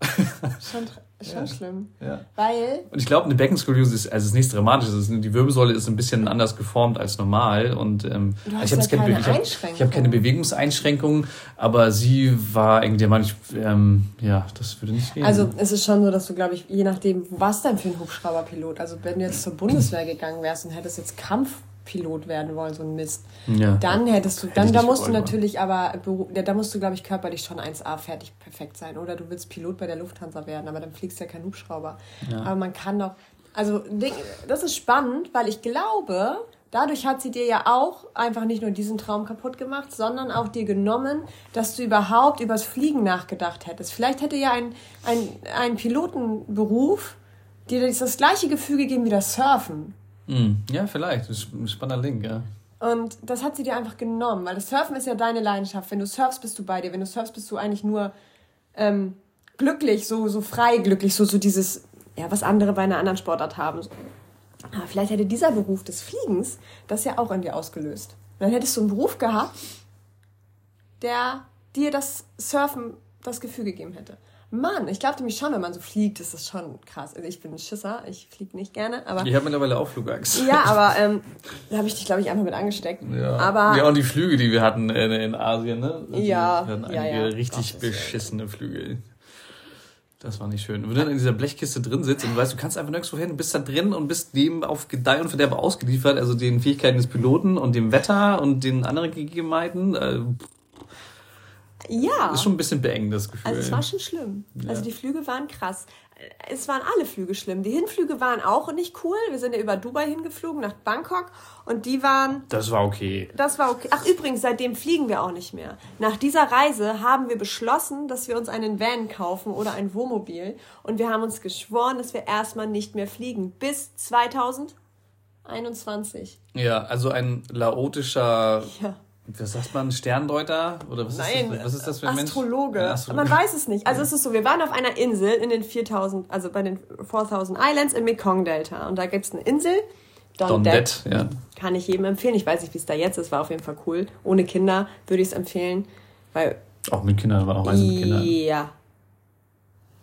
S1: schon, schon ja. schlimm.
S2: Ja. Weil. Und ich glaube, eine Beckenskoliose ist, also ist nichts Dramatisches. Die Wirbelsäule ist ein bisschen anders geformt als normal. Und ähm, du hast ich habe keine, keine ich hab, ich hab keine Bewegungseinschränkungen, aber sie war irgendwie der Meinung, ähm, ja, das würde nicht
S1: gehen. Also es ist schon so, dass du, glaube ich, je nachdem, was denn für ein Hubschrauberpilot, also wenn du jetzt zur Bundeswehr gegangen wärst und hättest jetzt Kampf Pilot werden wollen, so ein Mist. Ja. Dann hättest du, dann da musst du natürlich aber, ja, da musst du, glaube ich, körperlich schon 1A fertig perfekt sein. Oder du willst Pilot bei der Lufthansa werden, aber dann fliegst du ja kein Hubschrauber. Ja. Aber man kann doch, also das ist spannend, weil ich glaube, dadurch hat sie dir ja auch einfach nicht nur diesen Traum kaputt gemacht, sondern auch dir genommen, dass du überhaupt übers Fliegen nachgedacht hättest. Vielleicht hätte ja ein, ein, ein Pilotenberuf dir das gleiche Gefühl gegeben wie das Surfen.
S2: Mm, ja, vielleicht. Das ist ein spannender Link, ja.
S1: Und das hat sie dir einfach genommen, weil das Surfen ist ja deine Leidenschaft. Wenn du surfst, bist du bei dir. Wenn du surfst, bist du eigentlich nur ähm, glücklich, so, so frei glücklich, so, so dieses, ja, was andere bei einer anderen Sportart haben. Aber vielleicht hätte dieser Beruf des Fliegens das ja auch in dir ausgelöst. Und dann hättest du einen Beruf gehabt, der dir das Surfen das Gefühl gegeben hätte. Mann, ich glaube nämlich schon, wenn man so fliegt, ist das schon krass. Also ich bin ein Schisser, ich fliege nicht gerne, aber...
S2: Ich habe mittlerweile auch Flugangst.
S1: Ja, aber ähm, da habe ich dich, glaube ich, einfach mit angesteckt.
S2: Ja. Aber, ja, und die Flüge, die wir hatten in, in Asien, ne? Also ja. Wir hatten einige ja, ja. richtig Gott, beschissene ja. Flüge. Das war nicht schön. Wenn du dann in dieser Blechkiste drin sitzt und du weißt, du kannst einfach nirgendwo hin, du bist da drin und bist dem auf Gedeih und Verderbe ausgeliefert, also den Fähigkeiten des Piloten und dem Wetter und den anderen Gegebenheiten. Äh, ja. Ist schon ein bisschen beengendes Gefühl.
S1: Also es war schon schlimm. Ja. Also die Flüge waren krass. Es waren alle Flüge schlimm. Die Hinflüge waren auch nicht cool. Wir sind ja über Dubai hingeflogen, nach Bangkok. Und die waren...
S2: Das war okay.
S1: Das war okay. Ach übrigens, seitdem fliegen wir auch nicht mehr. Nach dieser Reise haben wir beschlossen, dass wir uns einen Van kaufen oder ein Wohnmobil. Und wir haben uns geschworen, dass wir erstmal nicht mehr fliegen. Bis 2021.
S2: Ja, also ein laotischer... Ja was sagt man, Sterndeuter? Oder was Nein, ist das, was ist das für ein
S1: Astrologe. Mensch? Astrologe. Man weiß es nicht. Also es ist so, wir waren auf einer Insel in den 4000, also bei den 4000 Islands im Mekong-Delta. Und da gibt es eine Insel, Don, Don. Ja. Kann ich jedem empfehlen. Ich weiß nicht, wie es da jetzt ist, war auf jeden Fall cool. Ohne Kinder würde ich es empfehlen. Weil
S2: auch mit Kindern, war auch Reisen mit Kindern. Ja,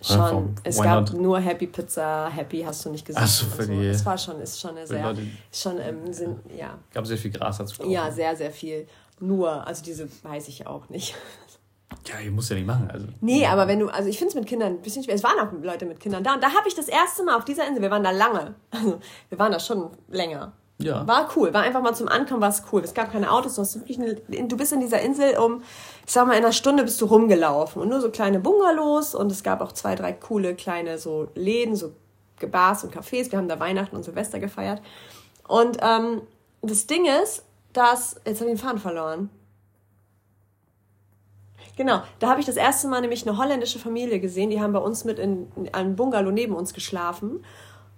S1: Schon. Es gab not? nur Happy Pizza, Happy hast du nicht gesehen. Ach so, für die. Es war schon, ist schon eine sehr, schon im Sinn, ja.
S2: Gab sehr viel Gras dazu.
S1: Ja, sehr, sehr viel. Nur, also diese weiß ich auch nicht.
S2: Ja, ihr muss ja nicht machen. Also.
S1: Nee, aber wenn du, also ich finde es mit Kindern ein bisschen schwer. Es waren auch Leute mit Kindern da. Und da habe ich das erste Mal auf dieser Insel, wir waren da lange. Also wir waren da schon länger. Ja. War cool, war einfach mal zum Ankommen, war es cool. Es gab keine Autos, du, hast wirklich eine, du bist in dieser Insel um, ich sag mal, in einer Stunde bist du rumgelaufen und nur so kleine Bungalows und es gab auch zwei, drei coole kleine so Läden, so Bars und Cafés. Wir haben da Weihnachten und Silvester gefeiert. Und ähm, das Ding ist, dass, jetzt habe ich den Faden verloren. Genau, da habe ich das erste Mal nämlich eine holländische Familie gesehen, die haben bei uns mit in, in einem Bungalow neben uns geschlafen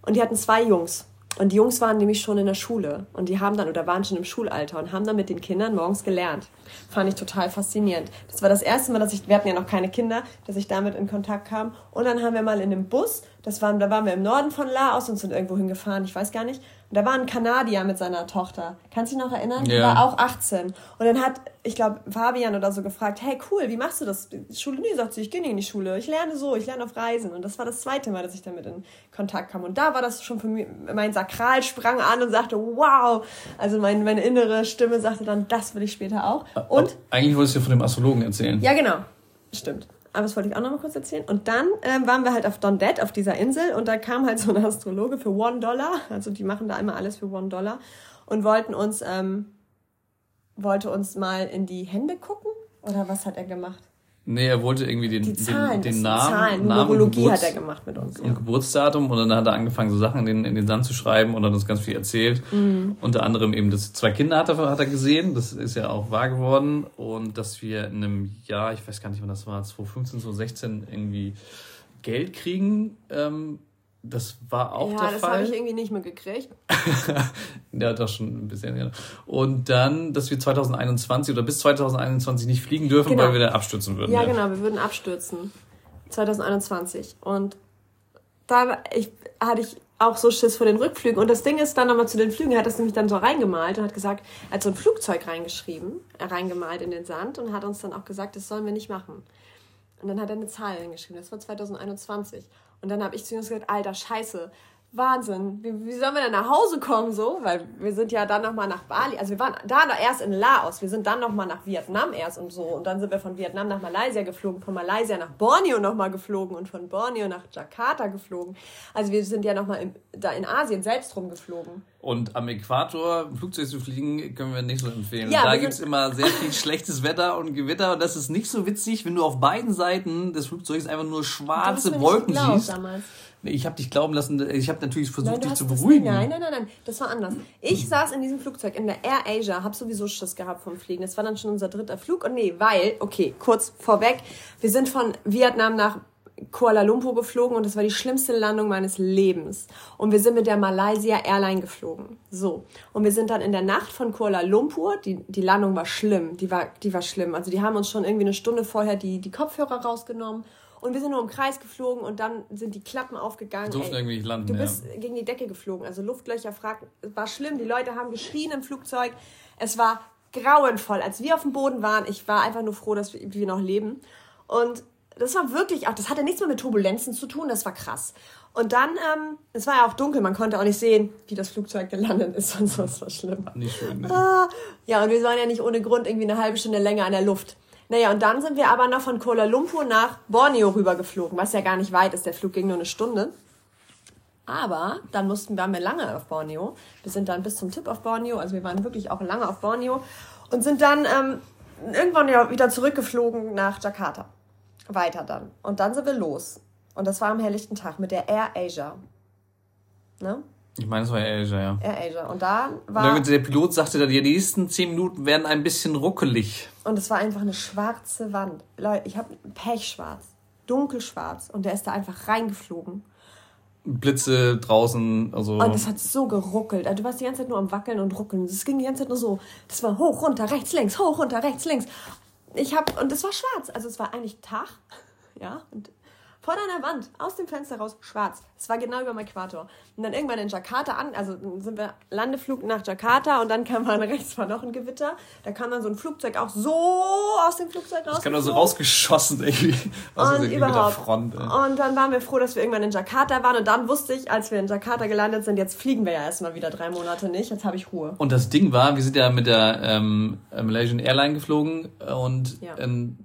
S1: und die hatten zwei Jungs. Und die Jungs waren nämlich schon in der Schule und die haben dann oder waren schon im Schulalter und haben dann mit den Kindern morgens gelernt. Fand ich total faszinierend. Das war das erste Mal, dass ich, wir hatten ja noch keine Kinder, dass ich damit in Kontakt kam. Und dann haben wir mal in einem Bus, das waren, da waren wir im Norden von Laos und sind irgendwo hingefahren, ich weiß gar nicht. Und da war ein Kanadier mit seiner Tochter. Kannst du dich noch erinnern? Ja. Die war auch 18. Und dann hat, ich glaube, Fabian oder so gefragt, hey cool, wie machst du das? Schule? Nee, sagt sie, ich gehe nicht in die Schule. Ich lerne so, ich lerne auf Reisen. Und das war das zweite Mal, dass ich damit in Kontakt kam. Und da war das schon für mich, mein Sakral sprang an und sagte, wow. Also mein, meine innere Stimme sagte dann, das will ich später auch. Und?
S2: Eigentlich wolltest du von dem Astrologen erzählen.
S1: Ja, genau. Stimmt. Aber das wollte ich auch noch mal kurz erzählen. Und dann ähm, waren wir halt auf Dondet, auf dieser Insel, und da kam halt so ein Astrologe für One Dollar. Also die machen da immer alles für One Dollar. Und wollten uns, ähm, wollte uns mal in die Hände gucken. Oder was hat er gemacht?
S2: Nee, er wollte irgendwie den, Zahlen, den, den Namen. Zahlen, Namen Numerologie hat er gemacht mit uns. Und ja. Geburtsdatum und dann hat er angefangen, so Sachen in den, in den Sand zu schreiben und hat uns ganz viel erzählt. Mhm. Unter anderem eben, dass zwei Kinder hat er, hat er gesehen, das ist ja auch wahr geworden. Und dass wir in einem Jahr, ich weiß gar nicht, wann das war, 2015, 2016 irgendwie Geld kriegen ähm, das war auch ja, der Fall. Ja, das habe
S1: ich irgendwie nicht mehr gekriegt.
S2: ja, doch schon ein bisschen, ja. Und dann, dass wir 2021 oder bis 2021 nicht fliegen dürfen, genau. weil wir dann abstürzen würden.
S1: Ja, ja, genau, wir würden abstürzen. 2021. Und da ich, hatte ich auch so Schiss vor den Rückflügen. Und das Ding ist dann nochmal zu den Flügen, er hat das nämlich dann so reingemalt und hat gesagt, er hat so ein Flugzeug reingeschrieben, äh, reingemalt in den Sand und hat uns dann auch gesagt, das sollen wir nicht machen. Und dann hat er eine Zahl hingeschrieben, das war 2021. Und dann habe ich zu ihm gesagt, alter Scheiße, Wahnsinn, wie, wie sollen wir denn nach Hause kommen so? Weil wir sind ja dann nochmal nach Bali, also wir waren da erst in Laos, wir sind dann nochmal nach Vietnam erst und so. Und dann sind wir von Vietnam nach Malaysia geflogen, von Malaysia nach Borneo nochmal geflogen und von Borneo nach Jakarta geflogen. Also wir sind ja nochmal da in Asien selbst rumgeflogen.
S2: Und am Äquator Flugzeug zu fliegen, können wir nicht so empfehlen. Ja, da gibt es immer sehr viel schlechtes Wetter und Gewitter und das ist nicht so witzig, wenn du auf beiden Seiten des Flugzeugs einfach nur schwarze Wolken siehst. Damals. Ich habe dich glauben lassen, ich habe natürlich versucht, nein, dich zu beruhigen.
S1: nein, nein, nein, nein, das war anders. Ich saß in diesem Flugzeug in der Air Asia, habe sowieso Schiss gehabt vom Fliegen. Das war dann schon unser dritter Flug. Und nee, weil, okay, kurz vorweg, wir sind von Vietnam nach Kuala Lumpur geflogen und das war die schlimmste Landung meines Lebens. Und wir sind mit der Malaysia Airline geflogen. So. Und wir sind dann in der Nacht von Kuala Lumpur, die, die Landung war schlimm, die war, die war schlimm. Also die haben uns schon irgendwie eine Stunde vorher die, die Kopfhörer rausgenommen und wir sind nur im Kreis geflogen und dann sind die Klappen aufgegangen. Durften irgendwie nicht landen. Du bist ja. gegen die Decke geflogen. Also Luftlöcher fragt, war schlimm. Die Leute haben geschrien im Flugzeug. Es war grauenvoll. Als wir auf dem Boden waren, ich war einfach nur froh, dass wir, wir noch leben. Und das war wirklich auch, das hatte nichts mehr mit Turbulenzen zu tun, das war krass. Und dann, ähm, es war ja auch dunkel, man konnte auch nicht sehen, wie das Flugzeug gelandet ist und so, das war schlimm. Nicht schön, ne? Ah, ja, und wir waren ja nicht ohne Grund irgendwie eine halbe Stunde länger an der Luft. Naja, und dann sind wir aber noch von Kuala Lumpur nach Borneo rübergeflogen, was ja gar nicht weit ist. Der Flug ging nur eine Stunde. Aber dann mussten wir, wir lange auf Borneo. Wir sind dann bis zum Tipp auf Borneo, also wir waren wirklich auch lange auf Borneo und sind dann ähm, irgendwann wieder zurückgeflogen nach Jakarta. Weiter dann. Und dann sind wir los. Und das war am helllichten Tag mit der Air Asia.
S2: Ne? Ich meine, es war Air Asia, ja.
S1: Air Asia. Und da war.
S2: Und der Pilot sagte dann, die nächsten zehn Minuten werden ein bisschen ruckelig.
S1: Und es war einfach eine schwarze Wand. Leute, ich habe pechschwarz, dunkelschwarz. Und der ist da einfach reingeflogen.
S2: Blitze draußen, also.
S1: Und es hat so geruckelt. Also du warst die ganze Zeit nur am Wackeln und Ruckeln. Es ging die ganze Zeit nur so. Das war hoch, runter, rechts, links, hoch, runter, rechts, links. Ich hab, und es war schwarz. Also es war eigentlich Tag. Ja, und vor deiner Wand, aus dem Fenster raus, schwarz. Es war genau über dem Äquator. Und dann irgendwann in Jakarta an, also sind wir Landeflug nach Jakarta und dann kam man rechts war noch ein Gewitter. Da kam dann so ein Flugzeug auch so aus dem Flugzeug raus. Das kam
S2: so rausgeschossen irgendwie. Aus und
S1: überhaupt. Front, und dann waren wir froh, dass wir irgendwann in Jakarta waren und dann wusste ich, als wir in Jakarta gelandet sind, jetzt fliegen wir ja erstmal wieder drei Monate nicht, jetzt habe ich Ruhe.
S2: Und das Ding war, wir sind ja mit der ähm, Malaysian Airline geflogen und ja. ähm,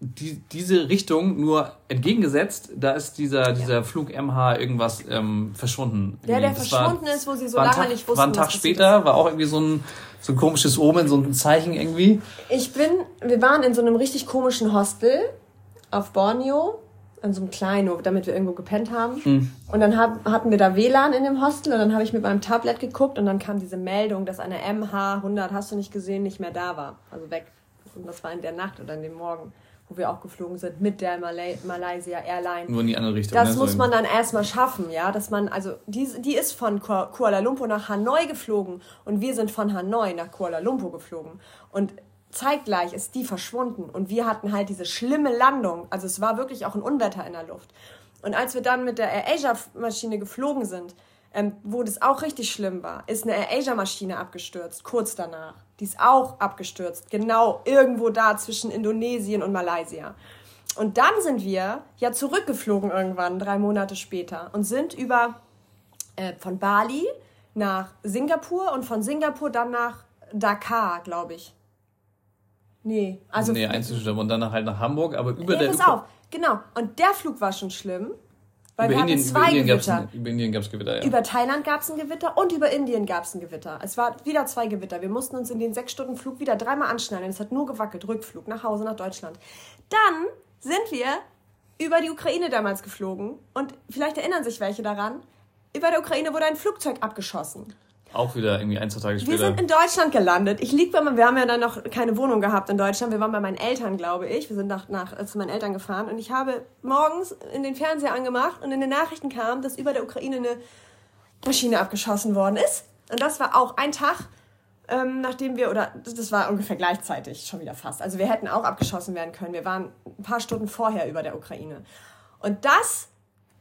S2: die, diese Richtung nur entgegengesetzt, da ist dieser, dieser Flug MH irgendwas ähm, verschwunden. Ja, der das verschwunden war, ist, wo sie so lange Tag, nicht wussten. War ein Tag später, war auch irgendwie so ein, so ein komisches Omen, so ein Zeichen irgendwie.
S1: Ich bin, wir waren in so einem richtig komischen Hostel auf Borneo, an so einem kleinen, damit wir irgendwo gepennt haben. Mhm. Und dann hab, hatten wir da WLAN in dem Hostel und dann habe ich mit meinem Tablet geguckt und dann kam diese Meldung, dass eine MH100, hast du nicht gesehen, nicht mehr da war. Also weg. Und das war in der Nacht oder in dem Morgen wo wir auch geflogen sind mit der Malay Malaysia Airline. Nur in die andere Richtung. Das ne? muss man dann erstmal schaffen, ja, dass man, also die, die ist von Kuala Lumpur nach Hanoi geflogen und wir sind von Hanoi nach Kuala Lumpur geflogen. Und zeitgleich ist die verschwunden und wir hatten halt diese schlimme Landung. Also es war wirklich auch ein Unwetter in der Luft. Und als wir dann mit der AirAsia-Maschine geflogen sind, ähm, wo das auch richtig schlimm war, ist eine AirAsia-Maschine abgestürzt, kurz danach. Die ist auch abgestürzt, genau irgendwo da zwischen Indonesien und Malaysia. Und dann sind wir ja zurückgeflogen irgendwann, drei Monate später, und sind über äh, von Bali nach Singapur und von Singapur dann nach Dakar, glaube ich. Nee,
S2: also. Nee, Einzelstopp und dann halt nach Hamburg, aber über nee,
S1: der. Pass auf, genau. Und der Flug war schon schlimm. Weil über wir Indien, zwei über Indien Gewitter. über Indien gab es Gewitter, ja. Über Thailand gab es ein Gewitter und über Indien gab es ein Gewitter. Es war wieder zwei Gewitter. Wir mussten uns in den sechs Stunden Flug wieder dreimal anschnallen. Es hat nur gewackelt. Rückflug nach Hause, nach Deutschland. Dann sind wir über die Ukraine damals geflogen. Und vielleicht erinnern sich welche daran. Über der Ukraine wurde ein Flugzeug abgeschossen.
S2: Auch wieder irgendwie ein, zwei Tage
S1: später. Wir sind in Deutschland gelandet. Ich lieg bei mir, wir haben ja dann noch keine Wohnung gehabt in Deutschland. Wir waren bei meinen Eltern, glaube ich. Wir sind nach, nach zu meinen Eltern gefahren und ich habe morgens in den Fernseher angemacht und in den Nachrichten kam, dass über der Ukraine eine Maschine abgeschossen worden ist. Und das war auch ein Tag, ähm, nachdem wir, oder das war ungefähr gleichzeitig, schon wieder fast. Also wir hätten auch abgeschossen werden können. Wir waren ein paar Stunden vorher über der Ukraine. Und das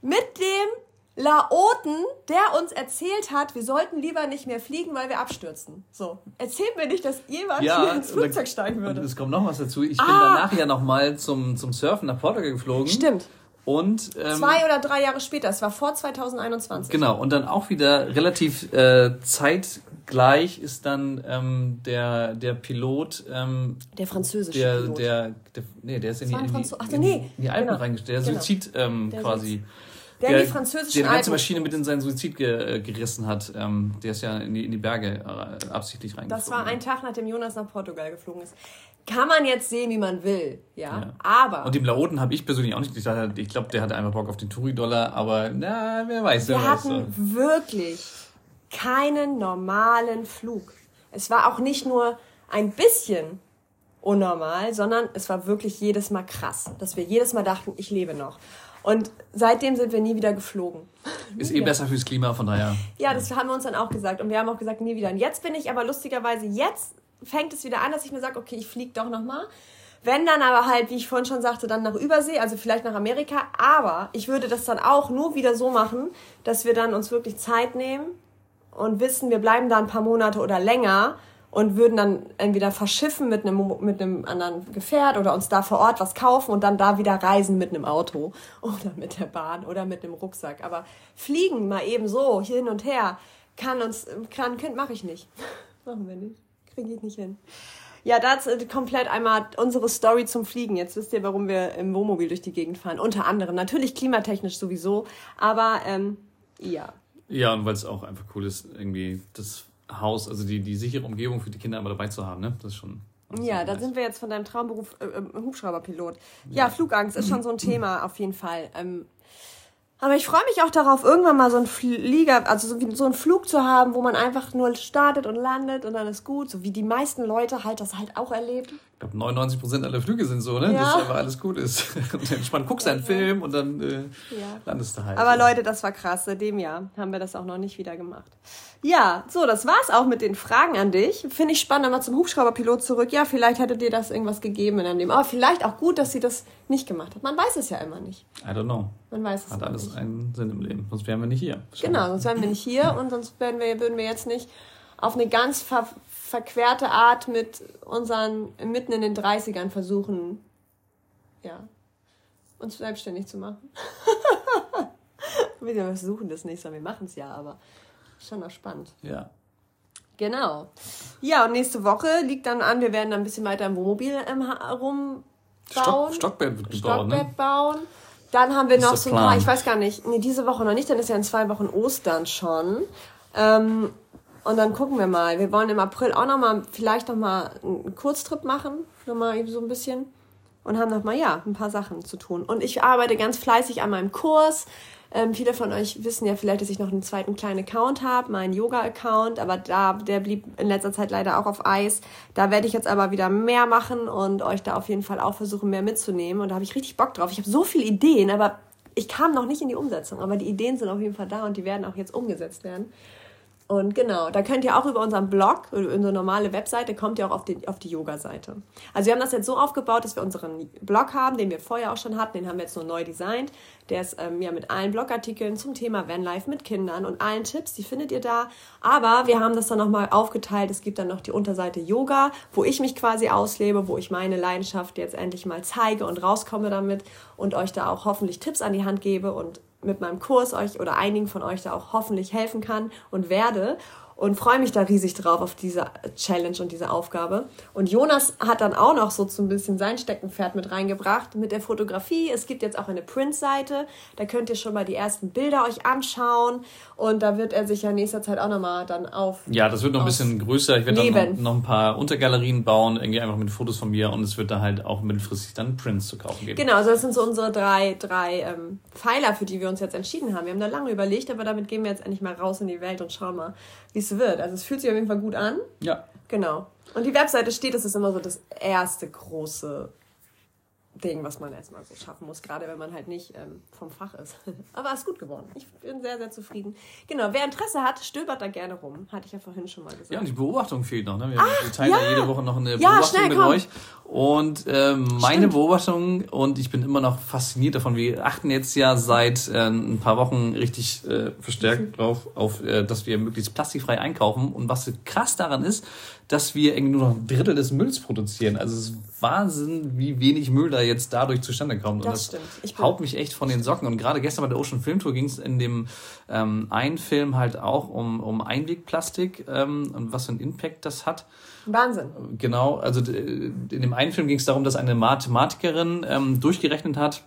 S1: mit dem Laoten, der uns erzählt hat, wir sollten lieber nicht mehr fliegen, weil wir abstürzen. So, erzählt mir nicht, dass jemand ja, hier ins Flugzeug
S2: steigen würde. Und es kommt noch was dazu. Ich ah. bin danach ja nochmal zum, zum Surfen nach Portugal geflogen. Stimmt.
S1: Und ähm, zwei oder drei Jahre später, es war vor 2021.
S2: Genau, und dann auch wieder relativ äh, zeitgleich ist dann ähm, der, der Pilot. Ähm, der französische der, Pilot. Der, der, nee, der ist in die, in die, Ach, nee, in die Alpen genau. reingestellt. Der genau. Suizid ähm, der quasi. Sitz der, der die französischen die ganze Maschine mit in seinen Suizid ge, äh, gerissen hat. Ähm, der ist ja in die, in die Berge äh, absichtlich
S1: reingeflogen. Das war ein Tag, nachdem Jonas nach Portugal geflogen ist. Kann man jetzt sehen, wie man will, ja. ja. Aber.
S2: Und dem Laoten habe ich persönlich auch nicht gesagt. Ich glaube, der hatte einfach Bock auf den Touri-Dollar, aber na, wer weiß. Wir wer
S1: hatten so. wirklich keinen normalen Flug. Es war auch nicht nur ein bisschen unnormal, sondern es war wirklich jedes Mal krass, dass wir jedes Mal dachten, ich lebe noch. Und seitdem sind wir nie wieder geflogen.
S2: Ist eh besser fürs Klima, von daher.
S1: Ja, das haben wir uns dann auch gesagt. Und wir haben auch gesagt, nie wieder. Und jetzt bin ich aber lustigerweise, jetzt fängt es wieder an, dass ich mir sage, okay, ich fliege doch nochmal. Wenn dann aber halt, wie ich vorhin schon sagte, dann nach Übersee, also vielleicht nach Amerika. Aber ich würde das dann auch nur wieder so machen, dass wir dann uns wirklich Zeit nehmen und wissen, wir bleiben da ein paar Monate oder länger und würden dann entweder verschiffen mit einem, mit einem anderen Gefährt oder uns da vor Ort was kaufen und dann da wieder reisen mit einem Auto oder mit der Bahn oder mit einem Rucksack. Aber fliegen mal eben so hin und her kann uns, kann, mache ich nicht. Machen wir nicht. Kriege ich nicht hin. Ja, das ist komplett einmal unsere Story zum Fliegen. Jetzt wisst ihr, warum wir im Wohnmobil durch die Gegend fahren. Unter anderem. Natürlich klimatechnisch sowieso, aber ähm, ja.
S2: Ja, und weil es auch einfach cool ist, irgendwie das Haus, also die, die sichere Umgebung für die Kinder immer dabei zu haben, ne? Das ist schon.
S1: Ja, da nice. sind wir jetzt von deinem Traumberuf äh, äh, Hubschrauberpilot. Ja, ja, Flugangst ist schon so ein Thema auf jeden Fall. Ähm, aber ich freue mich auch darauf, irgendwann mal so einen Flieger, also so, so einen Flug zu haben, wo man einfach nur startet und landet und dann ist gut, so wie die meisten Leute halt das halt auch erlebt.
S2: Glaube, 99 Prozent aller Flüge sind so, ne? Ja. Dass einfach alles gut ist. Und entspannt guckst einen Film und dann äh, ja.
S1: landest du halt. Aber Leute, das war krass. Seitdem Jahr haben wir das auch noch nicht wieder gemacht. Ja, so, das war's auch mit den Fragen an dich. Finde ich spannend, mal zum Hubschrauberpilot zurück. Ja, vielleicht hätte dir das irgendwas gegeben in deinem Leben. Aber vielleicht auch gut, dass sie das nicht gemacht hat. Man weiß es ja immer nicht.
S2: I don't know. Man weiß es Hat alles nicht. einen Sinn im Leben. Sonst wären wir nicht hier.
S1: Genau, sonst wären wir nicht hier und sonst wären wir, würden wir jetzt nicht auf eine ganz ver verquerte Art mit unseren mitten in den 30ern versuchen, ja, uns selbstständig zu machen. wir versuchen das nicht, sondern wir machen es ja, aber schon noch spannend. Ja. Genau. Ja, und nächste Woche liegt dann an, wir werden dann ein bisschen weiter im Wohnmobil ähm, rum bauen. Stock, Stockbett wird gebaut? Stockbett ne? bauen. Dann haben wir noch so ein paar, ich weiß gar nicht, nee, diese Woche noch nicht, dann ist ja in zwei Wochen Ostern schon. Ähm, und dann gucken wir mal. Wir wollen im April auch noch mal, vielleicht noch mal einen Kurztrip machen, noch mal so ein bisschen. Und haben noch mal, ja, ein paar Sachen zu tun. Und ich arbeite ganz fleißig an meinem Kurs. Ähm, viele von euch wissen ja vielleicht, dass ich noch einen zweiten kleinen Account habe, meinen Yoga-Account, aber da, der blieb in letzter Zeit leider auch auf Eis. Da werde ich jetzt aber wieder mehr machen und euch da auf jeden Fall auch versuchen, mehr mitzunehmen. Und da habe ich richtig Bock drauf. Ich habe so viele Ideen, aber ich kam noch nicht in die Umsetzung. Aber die Ideen sind auf jeden Fall da und die werden auch jetzt umgesetzt werden. Und genau, da könnt ihr auch über unseren Blog, über unsere normale Webseite, kommt ihr auch auf die, auf die Yoga-Seite. Also wir haben das jetzt so aufgebaut, dass wir unseren Blog haben, den wir vorher auch schon hatten, den haben wir jetzt nur neu designt. Der ist ähm, ja mit allen Blogartikeln zum Thema Vanlife mit Kindern und allen Tipps, die findet ihr da. Aber wir haben das dann nochmal aufgeteilt. Es gibt dann noch die Unterseite Yoga, wo ich mich quasi auslebe, wo ich meine Leidenschaft jetzt endlich mal zeige und rauskomme damit und euch da auch hoffentlich Tipps an die Hand gebe und mit meinem Kurs euch oder einigen von euch da auch hoffentlich helfen kann und werde und freue mich da riesig drauf auf diese Challenge und diese Aufgabe. Und Jonas hat dann auch noch so ein bisschen sein Steckenpferd mit reingebracht mit der Fotografie. Es gibt jetzt auch eine Print-Seite, da könnt ihr schon mal die ersten Bilder euch anschauen und da wird er sich ja in nächster Zeit auch nochmal dann auf.
S2: Ja, das wird noch ein bisschen größer. Ich werde dann noch, noch, ein paar Untergalerien bauen, irgendwie einfach mit Fotos von mir und es wird da halt auch mittelfristig dann Prints zu kaufen geben.
S1: Genau, also das sind so unsere drei, drei ähm, Pfeiler, für die wir uns jetzt entschieden haben. Wir haben da lange überlegt, aber damit gehen wir jetzt endlich mal raus in die Welt und schauen mal, wie es wird. Also es fühlt sich auf jeden Fall gut an. Ja. Genau. Und die Webseite steht, das ist immer so das erste große Ding, was man erstmal so schaffen muss, gerade wenn man halt nicht ähm, vom Fach ist. Aber es ist gut geworden. Ich bin sehr, sehr zufrieden. Genau, wer Interesse hat, stöbert da gerne rum. Hatte ich ja vorhin schon mal gesagt.
S2: Ja, und die Beobachtung fehlt noch. Ne? Wir, Ach, teilen ja. ja. jede Woche noch eine Beobachtung schnell, mit komm. euch. Und äh, meine Stimmt. Beobachtung, und ich bin immer noch fasziniert davon, wir achten jetzt ja seit äh, ein paar Wochen richtig äh, verstärkt mhm. drauf, auf, äh, dass wir möglichst plastikfrei einkaufen. Und was krass daran ist, dass wir irgendwie nur noch ein Drittel des Mülls produzieren. Also es ist Wahnsinn, wie wenig Müll da jetzt dadurch zustande kommt. Und das, das stimmt. haut mich echt von den Socken. Und gerade gestern bei der Ocean Film Tour ging es in dem ähm, einen Film halt auch um, um Einwegplastik ähm, und was für einen Impact das hat.
S1: Wahnsinn.
S2: Genau, also in dem einen Film ging es darum, dass eine Mathematikerin ähm, durchgerechnet hat,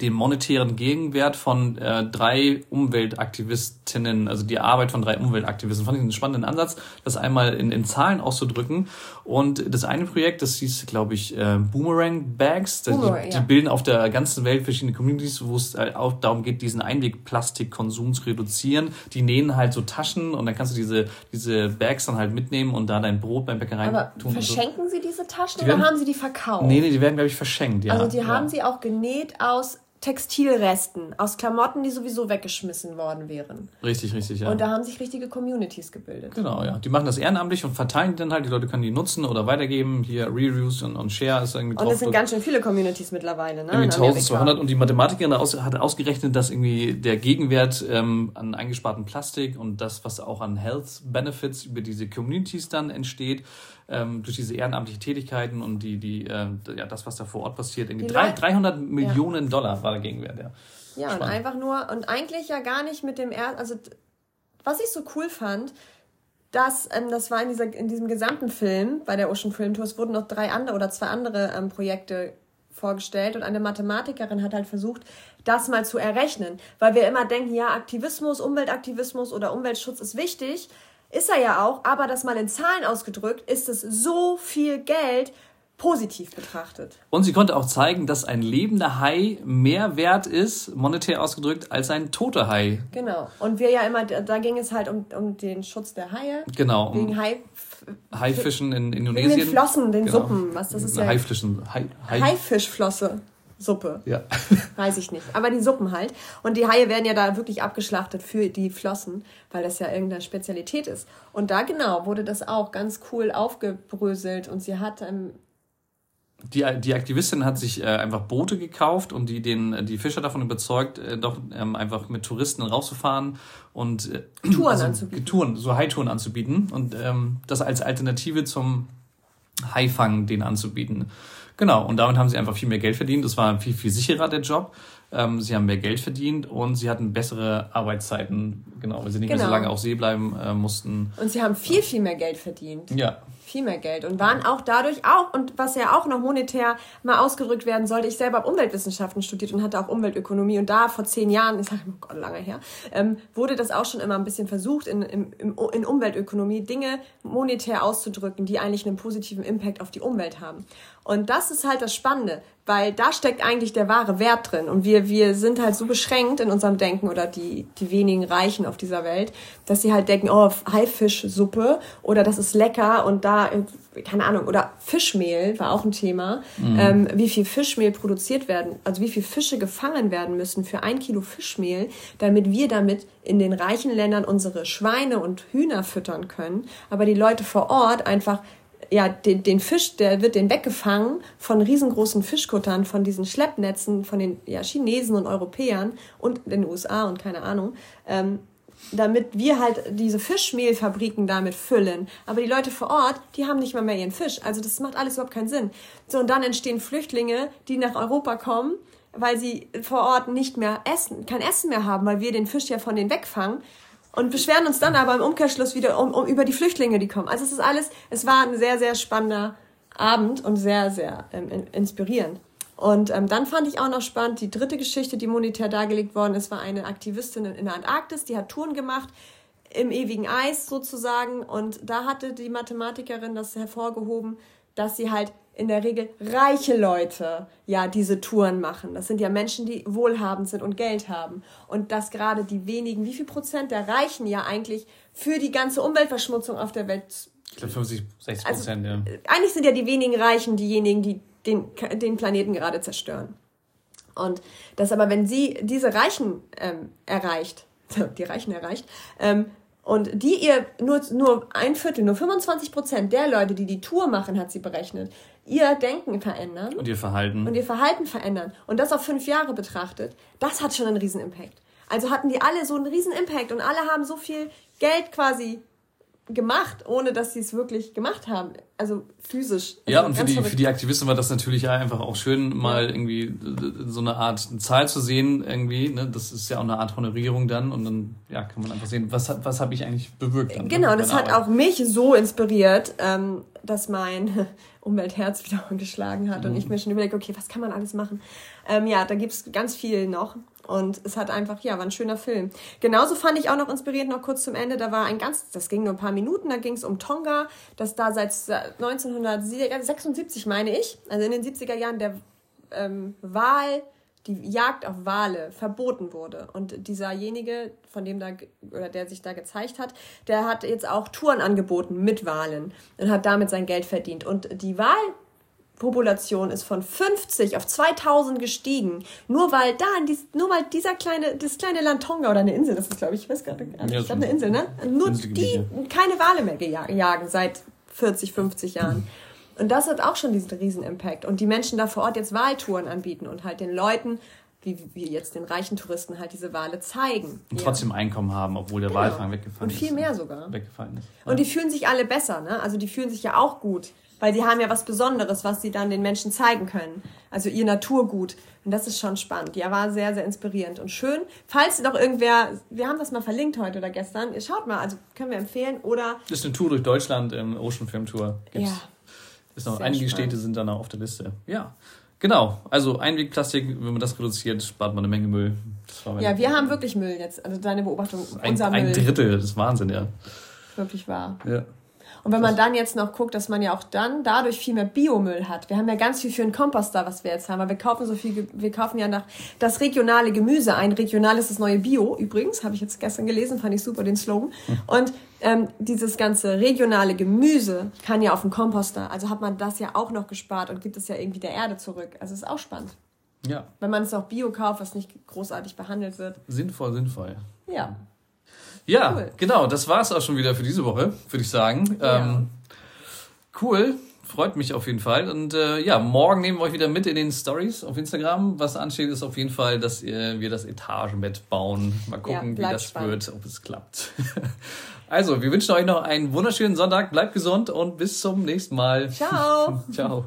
S2: den monetären Gegenwert von äh, drei Umweltaktivistinnen, also die Arbeit von drei Umweltaktivisten. Fand ich einen spannenden Ansatz, das einmal in, in Zahlen auszudrücken. Und das eine Projekt, das hieß, glaube ich, äh, Boomerang Bags. Boomerang, die, die ja. bilden auf der ganzen Welt verschiedene Communities, wo es äh, auch darum geht, diesen Einwegplastikkonsum zu reduzieren. Die nähen halt so Taschen und dann kannst du diese, diese Bags dann halt mitnehmen und da dein Brot beim Bäcker rein
S1: Aber tun. Verschenken so. sie diese Taschen die oder haben sie die verkauft?
S2: Nee, nee, die werden, glaube ich, verschenkt, ja.
S1: Also die ja. haben sie auch genäht aus Textilresten, aus Klamotten, die sowieso weggeschmissen worden wären.
S2: Richtig, richtig, ja.
S1: Und da haben sich richtige Communities gebildet.
S2: Genau, ja. Die machen das ehrenamtlich und verteilen die dann halt. Die Leute können die nutzen oder weitergeben. Hier Reuse und, und Share ist irgendwie
S1: drauf. Und es sind ganz schön viele Communities mittlerweile, ne?
S2: Irgendwie 1200. Und die Mathematikerin hat ausgerechnet, dass irgendwie der Gegenwert ähm, an eingesparten Plastik und das, was auch an Health Benefits über diese Communities dann entsteht, ähm, durch diese ehrenamtlichen Tätigkeiten und die, die, äh, ja, das, was da vor Ort passiert, irgendwie drei, 300 Millionen ja. Dollar war der Gegenwert, ja.
S1: Ja, Spannend. und einfach nur, und eigentlich ja gar nicht mit dem, er also was ich so cool fand, dass, ähm, das war in, dieser, in diesem gesamten Film, bei der Ocean Film Tour, es wurden noch drei andere oder zwei andere ähm, Projekte vorgestellt und eine Mathematikerin hat halt versucht, das mal zu errechnen, weil wir immer denken, ja, Aktivismus, Umweltaktivismus oder Umweltschutz ist wichtig, ist er ja auch, aber das mal in Zahlen ausgedrückt, ist es so viel Geld positiv betrachtet.
S2: Und sie konnte auch zeigen, dass ein lebender Hai mehr wert ist, monetär ausgedrückt, als ein toter Hai.
S1: Genau. Und wir ja immer, da ging es halt um, um den Schutz der Haie. Genau. Wegen Hai.
S2: Haifischen in Indonesien. Wegen
S1: den Flossen, den genau. Suppen. Was das ist ja.
S2: Haifischen. Hai,
S1: Hai. Haifischflosse. Suppe. Ja. Weiß ich nicht. Aber die Suppen halt. Und die Haie werden ja da wirklich abgeschlachtet für die Flossen, weil das ja irgendeine Spezialität ist. Und da genau wurde das auch ganz cool aufgebröselt und sie hat ähm,
S2: die, die Aktivistin hat sich äh, einfach Boote gekauft und die den die Fischer davon überzeugt, äh, doch ähm, einfach mit Touristen rauszufahren und äh, Touren also, anzubieten. Touren, so Haitouren anzubieten und ähm, das als Alternative zum Haifang den anzubieten. Genau, und damit haben sie einfach viel mehr Geld verdient. Es war viel, viel sicherer, der Job. Ähm, sie haben mehr Geld verdient und sie hatten bessere Arbeitszeiten, genau, weil sie nicht genau. mehr so genau. lange auf See bleiben äh, mussten.
S1: Und sie haben viel, viel mehr Geld verdient.
S2: Ja.
S1: Viel mehr Geld und waren auch dadurch auch, und was ja auch noch monetär mal ausgedrückt werden sollte, ich selber habe Umweltwissenschaften studiert und hatte auch Umweltökonomie und da vor zehn Jahren, ich sage, oh Gott, lange her, ähm, wurde das auch schon immer ein bisschen versucht, in, in, in Umweltökonomie Dinge monetär auszudrücken, die eigentlich einen positiven Impact auf die Umwelt haben. Und das ist halt das Spannende, weil da steckt eigentlich der wahre Wert drin. Und wir, wir sind halt so beschränkt in unserem Denken oder die, die wenigen Reichen auf dieser Welt, dass sie halt denken, oh, Haifischsuppe oder das ist lecker und da, keine Ahnung, oder Fischmehl war auch ein Thema, mhm. ähm, wie viel Fischmehl produziert werden, also wie viel Fische gefangen werden müssen für ein Kilo Fischmehl, damit wir damit in den reichen Ländern unsere Schweine und Hühner füttern können. Aber die Leute vor Ort einfach ja, den, den Fisch, der wird den weggefangen von riesengroßen Fischkuttern, von diesen Schleppnetzen, von den ja, Chinesen und Europäern und den USA und keine Ahnung, ähm, damit wir halt diese Fischmehlfabriken damit füllen. Aber die Leute vor Ort, die haben nicht mal mehr ihren Fisch. Also das macht alles überhaupt keinen Sinn. So, und dann entstehen Flüchtlinge, die nach Europa kommen, weil sie vor Ort nicht mehr essen, kein Essen mehr haben, weil wir den Fisch ja von denen wegfangen und beschweren uns dann aber im Umkehrschluss wieder um, um über die Flüchtlinge, die kommen. Also es ist alles, es war ein sehr, sehr spannender Abend und sehr, sehr ähm, inspirierend. Und ähm, dann fand ich auch noch spannend, die dritte Geschichte, die monetär dargelegt worden ist, war eine Aktivistin in der Antarktis, die hat Touren gemacht im ewigen Eis sozusagen. Und da hatte die Mathematikerin das hervorgehoben, dass sie halt in der Regel reiche Leute ja diese Touren machen. Das sind ja Menschen, die wohlhabend sind und Geld haben. Und dass gerade die wenigen, wie viel Prozent der Reichen ja eigentlich für die ganze Umweltverschmutzung auf der Welt.
S2: Ich glaube 50, 60 Prozent, also,
S1: ja. Eigentlich sind ja die wenigen Reichen diejenigen, die den, den Planeten gerade zerstören. Und dass aber, wenn sie diese Reichen ähm, erreicht, die Reichen erreicht, ähm, und die ihr nur, nur ein Viertel, nur 25 Prozent der Leute, die die Tour machen, hat sie berechnet, ihr Denken verändern.
S2: Und ihr Verhalten.
S1: Und ihr Verhalten verändern. Und das auf fünf Jahre betrachtet, das hat schon einen riesen Impact. Also hatten die alle so einen riesen Impact und alle haben so viel Geld quasi gemacht, ohne dass sie es wirklich gemacht haben. Also physisch. Also
S2: ja, und für die, für die Aktivisten war das natürlich einfach auch schön, mal irgendwie so eine Art Zahl zu sehen, irgendwie. Ne? Das ist ja auch eine Art Honorierung dann und dann ja, kann man einfach sehen, was, hat, was habe ich eigentlich bewirkt. Dann,
S1: ne, genau, das hat auch mich so inspiriert, ähm, dass mein Umweltherz wieder geschlagen hat mhm. und ich mir schon überlege, okay, was kann man alles machen? Ähm, ja, da gibt es ganz viel noch. Und es hat einfach, ja, war ein schöner Film. Genauso fand ich auch noch inspirierend, noch kurz zum Ende, da war ein ganz, das ging nur ein paar Minuten, da ging es um Tonga, das da seit 1976, meine ich, also in den 70er Jahren der ähm, Wahl, die Jagd auf Wale verboten wurde. Und dieserjenige, von dem da, oder der sich da gezeigt hat, der hat jetzt auch Touren angeboten mit Walen und hat damit sein Geld verdient. Und die Wahl, Population ist von 50 auf 2000 gestiegen, nur weil da, dies, nur weil dieser kleine, das kleine Land Tonga oder eine Insel, das ist glaube ich, ich weiß gar nicht, ja, ich glaube eine Insel, ne? Nur die keine Wale mehr jagen seit 40, 50 Jahren. Und das hat auch schon diesen riesen Impact. Und die Menschen da vor Ort jetzt Wahltouren anbieten und halt den Leuten, wie, wie jetzt den reichen Touristen halt diese Wale zeigen.
S2: Und trotzdem Einkommen haben, obwohl der genau. Walfang weggefallen
S1: ist. Und viel mehr sogar.
S2: Weggefallen ist.
S1: Und die fühlen sich alle besser, ne? Also die fühlen sich ja auch gut weil sie haben ja was Besonderes, was sie dann den Menschen zeigen können. Also ihr Naturgut. Und das ist schon spannend. Ja, war sehr, sehr inspirierend und schön. Falls noch irgendwer, wir haben das mal verlinkt heute oder gestern, ihr schaut mal, also können wir empfehlen oder.
S2: Das ist eine Tour durch Deutschland, ähm, Ocean Film Tour. Gibt's. Ja. Ist noch, einige spannend. Städte sind dann auch auf der Liste. Ja. Genau, also Einwegplastik, wenn man das reduziert, spart man eine Menge Müll.
S1: ja, wir haben wirklich Müll jetzt. Also deine Beobachtung,
S2: ein, unser Müll. Ein Drittel, das ist Wahnsinn, ja.
S1: Wirklich wahr. Ja. Und wenn man dann jetzt noch guckt, dass man ja auch dann dadurch viel mehr Biomüll hat. Wir haben ja ganz viel für einen Komposter, was wir jetzt haben, weil wir kaufen so viel, wir kaufen ja nach das regionale Gemüse ein. Regional ist das neue Bio übrigens, habe ich jetzt gestern gelesen, fand ich super den Slogan. Hm. Und ähm, dieses ganze regionale Gemüse kann ja auf den Komposter. Also hat man das ja auch noch gespart und gibt es ja irgendwie der Erde zurück. Also ist auch spannend. Ja. Wenn man es auch Bio kauft, was nicht großartig behandelt wird.
S2: Sinnvoll, sinnvoll. Ja. Ja, cool. genau, das war es auch schon wieder für diese Woche, würde ich sagen. Ja. Ähm, cool, freut mich auf jeden Fall. Und äh, ja, morgen nehmen wir euch wieder mit in den Stories auf Instagram. Was ansteht, ist auf jeden Fall, dass äh, wir das Etagenbett bauen. Mal gucken, ja, wie das spannend. wird, ob es klappt. also, wir wünschen euch noch einen wunderschönen Sonntag. Bleibt gesund und bis zum nächsten Mal. Ciao. Ciao.